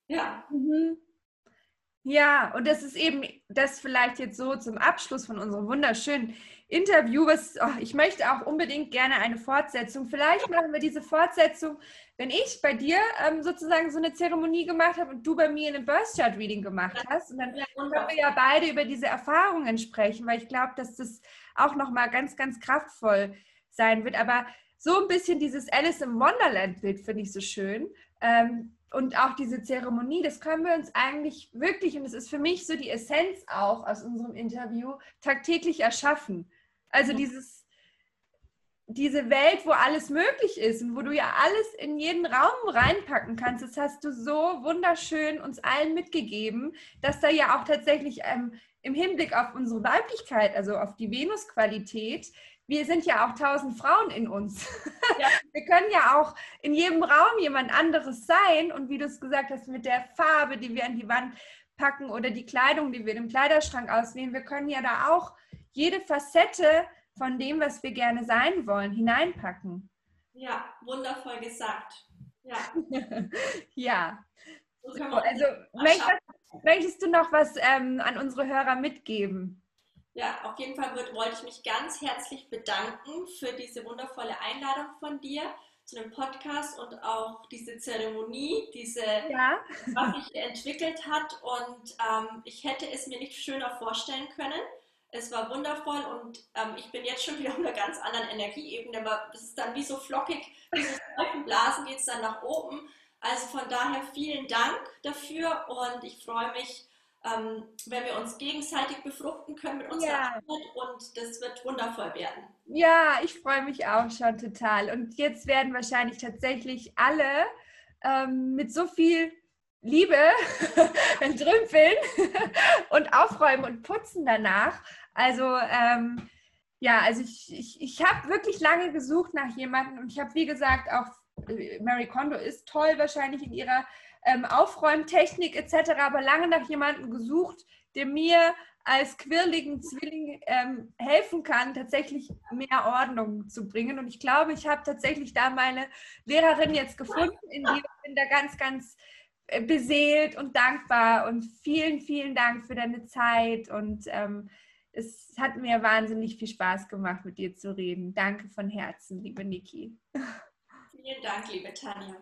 Ja. Mhm. Ja, und das ist eben das vielleicht jetzt so zum Abschluss von unserem wunderschönen Interview. Was, oh, ich möchte auch unbedingt gerne eine Fortsetzung. Vielleicht machen wir diese Fortsetzung, wenn ich bei dir ähm, sozusagen so eine Zeremonie gemacht habe und du bei mir eine Birth Chart Reading gemacht hast. Und dann können wir ja beide über diese Erfahrungen sprechen, weil ich glaube, dass das auch nochmal ganz, ganz kraftvoll sein wird. Aber so ein bisschen dieses Alice im Wonderland-Bild finde ich so schön. Ähm, und auch diese Zeremonie, das können wir uns eigentlich wirklich, und das ist für mich so die Essenz auch aus unserem Interview, tagtäglich erschaffen. Also mhm. dieses, diese Welt, wo alles möglich ist und wo du ja alles in jeden Raum reinpacken kannst, das hast du so wunderschön uns allen mitgegeben, dass da ja auch tatsächlich ähm, im Hinblick auf unsere Weiblichkeit, also auf die Venusqualität, wir sind ja auch tausend Frauen in uns. [LAUGHS] Ja. Wir können ja auch in jedem Raum jemand anderes sein und wie du es gesagt hast, mit der Farbe, die wir an die Wand packen oder die Kleidung, die wir im Kleiderschrank auswählen, wir können ja da auch jede Facette von dem, was wir gerne sein wollen, hineinpacken. Ja, wundervoll gesagt. Ja. [LAUGHS] ja. So, also möchtest, möchtest, du noch was ähm, an unsere Hörer mitgeben? Ja, auf jeden Fall wird, wollte ich mich ganz herzlich bedanken für diese wundervolle Einladung von dir zu dem Podcast und auch diese Zeremonie, diese, ja. was sich entwickelt hat. Und ähm, ich hätte es mir nicht schöner vorstellen können. Es war wundervoll und ähm, ich bin jetzt schon [LAUGHS] wieder auf einer ganz anderen Energieebene, aber es ist dann wie so flockig, wie so Blasen geht es dann nach oben. Also von daher vielen Dank dafür und ich freue mich, ähm, wenn wir uns gegenseitig befruchten können mit unserer ja. Arbeit und das wird wundervoll werden. Ja, ich freue mich auch schon total. Und jetzt werden wahrscheinlich tatsächlich alle ähm, mit so viel Liebe [LAUGHS] entrümpeln [LAUGHS] und aufräumen und putzen danach. Also ähm, ja, also ich, ich, ich habe wirklich lange gesucht nach jemandem und ich habe, wie gesagt, auch äh, Mary Kondo ist toll wahrscheinlich in ihrer ähm, Aufräumtechnik etc., aber lange nach jemandem gesucht, der mir als quirligen Zwilling ähm, helfen kann, tatsächlich mehr Ordnung zu bringen. Und ich glaube, ich habe tatsächlich da meine Lehrerin jetzt gefunden, in die ich bin da ganz, ganz äh, beseelt und dankbar. Und vielen, vielen Dank für deine Zeit. Und ähm, es hat mir wahnsinnig viel Spaß gemacht, mit dir zu reden. Danke von Herzen, liebe Niki. Vielen Dank, liebe Tanja.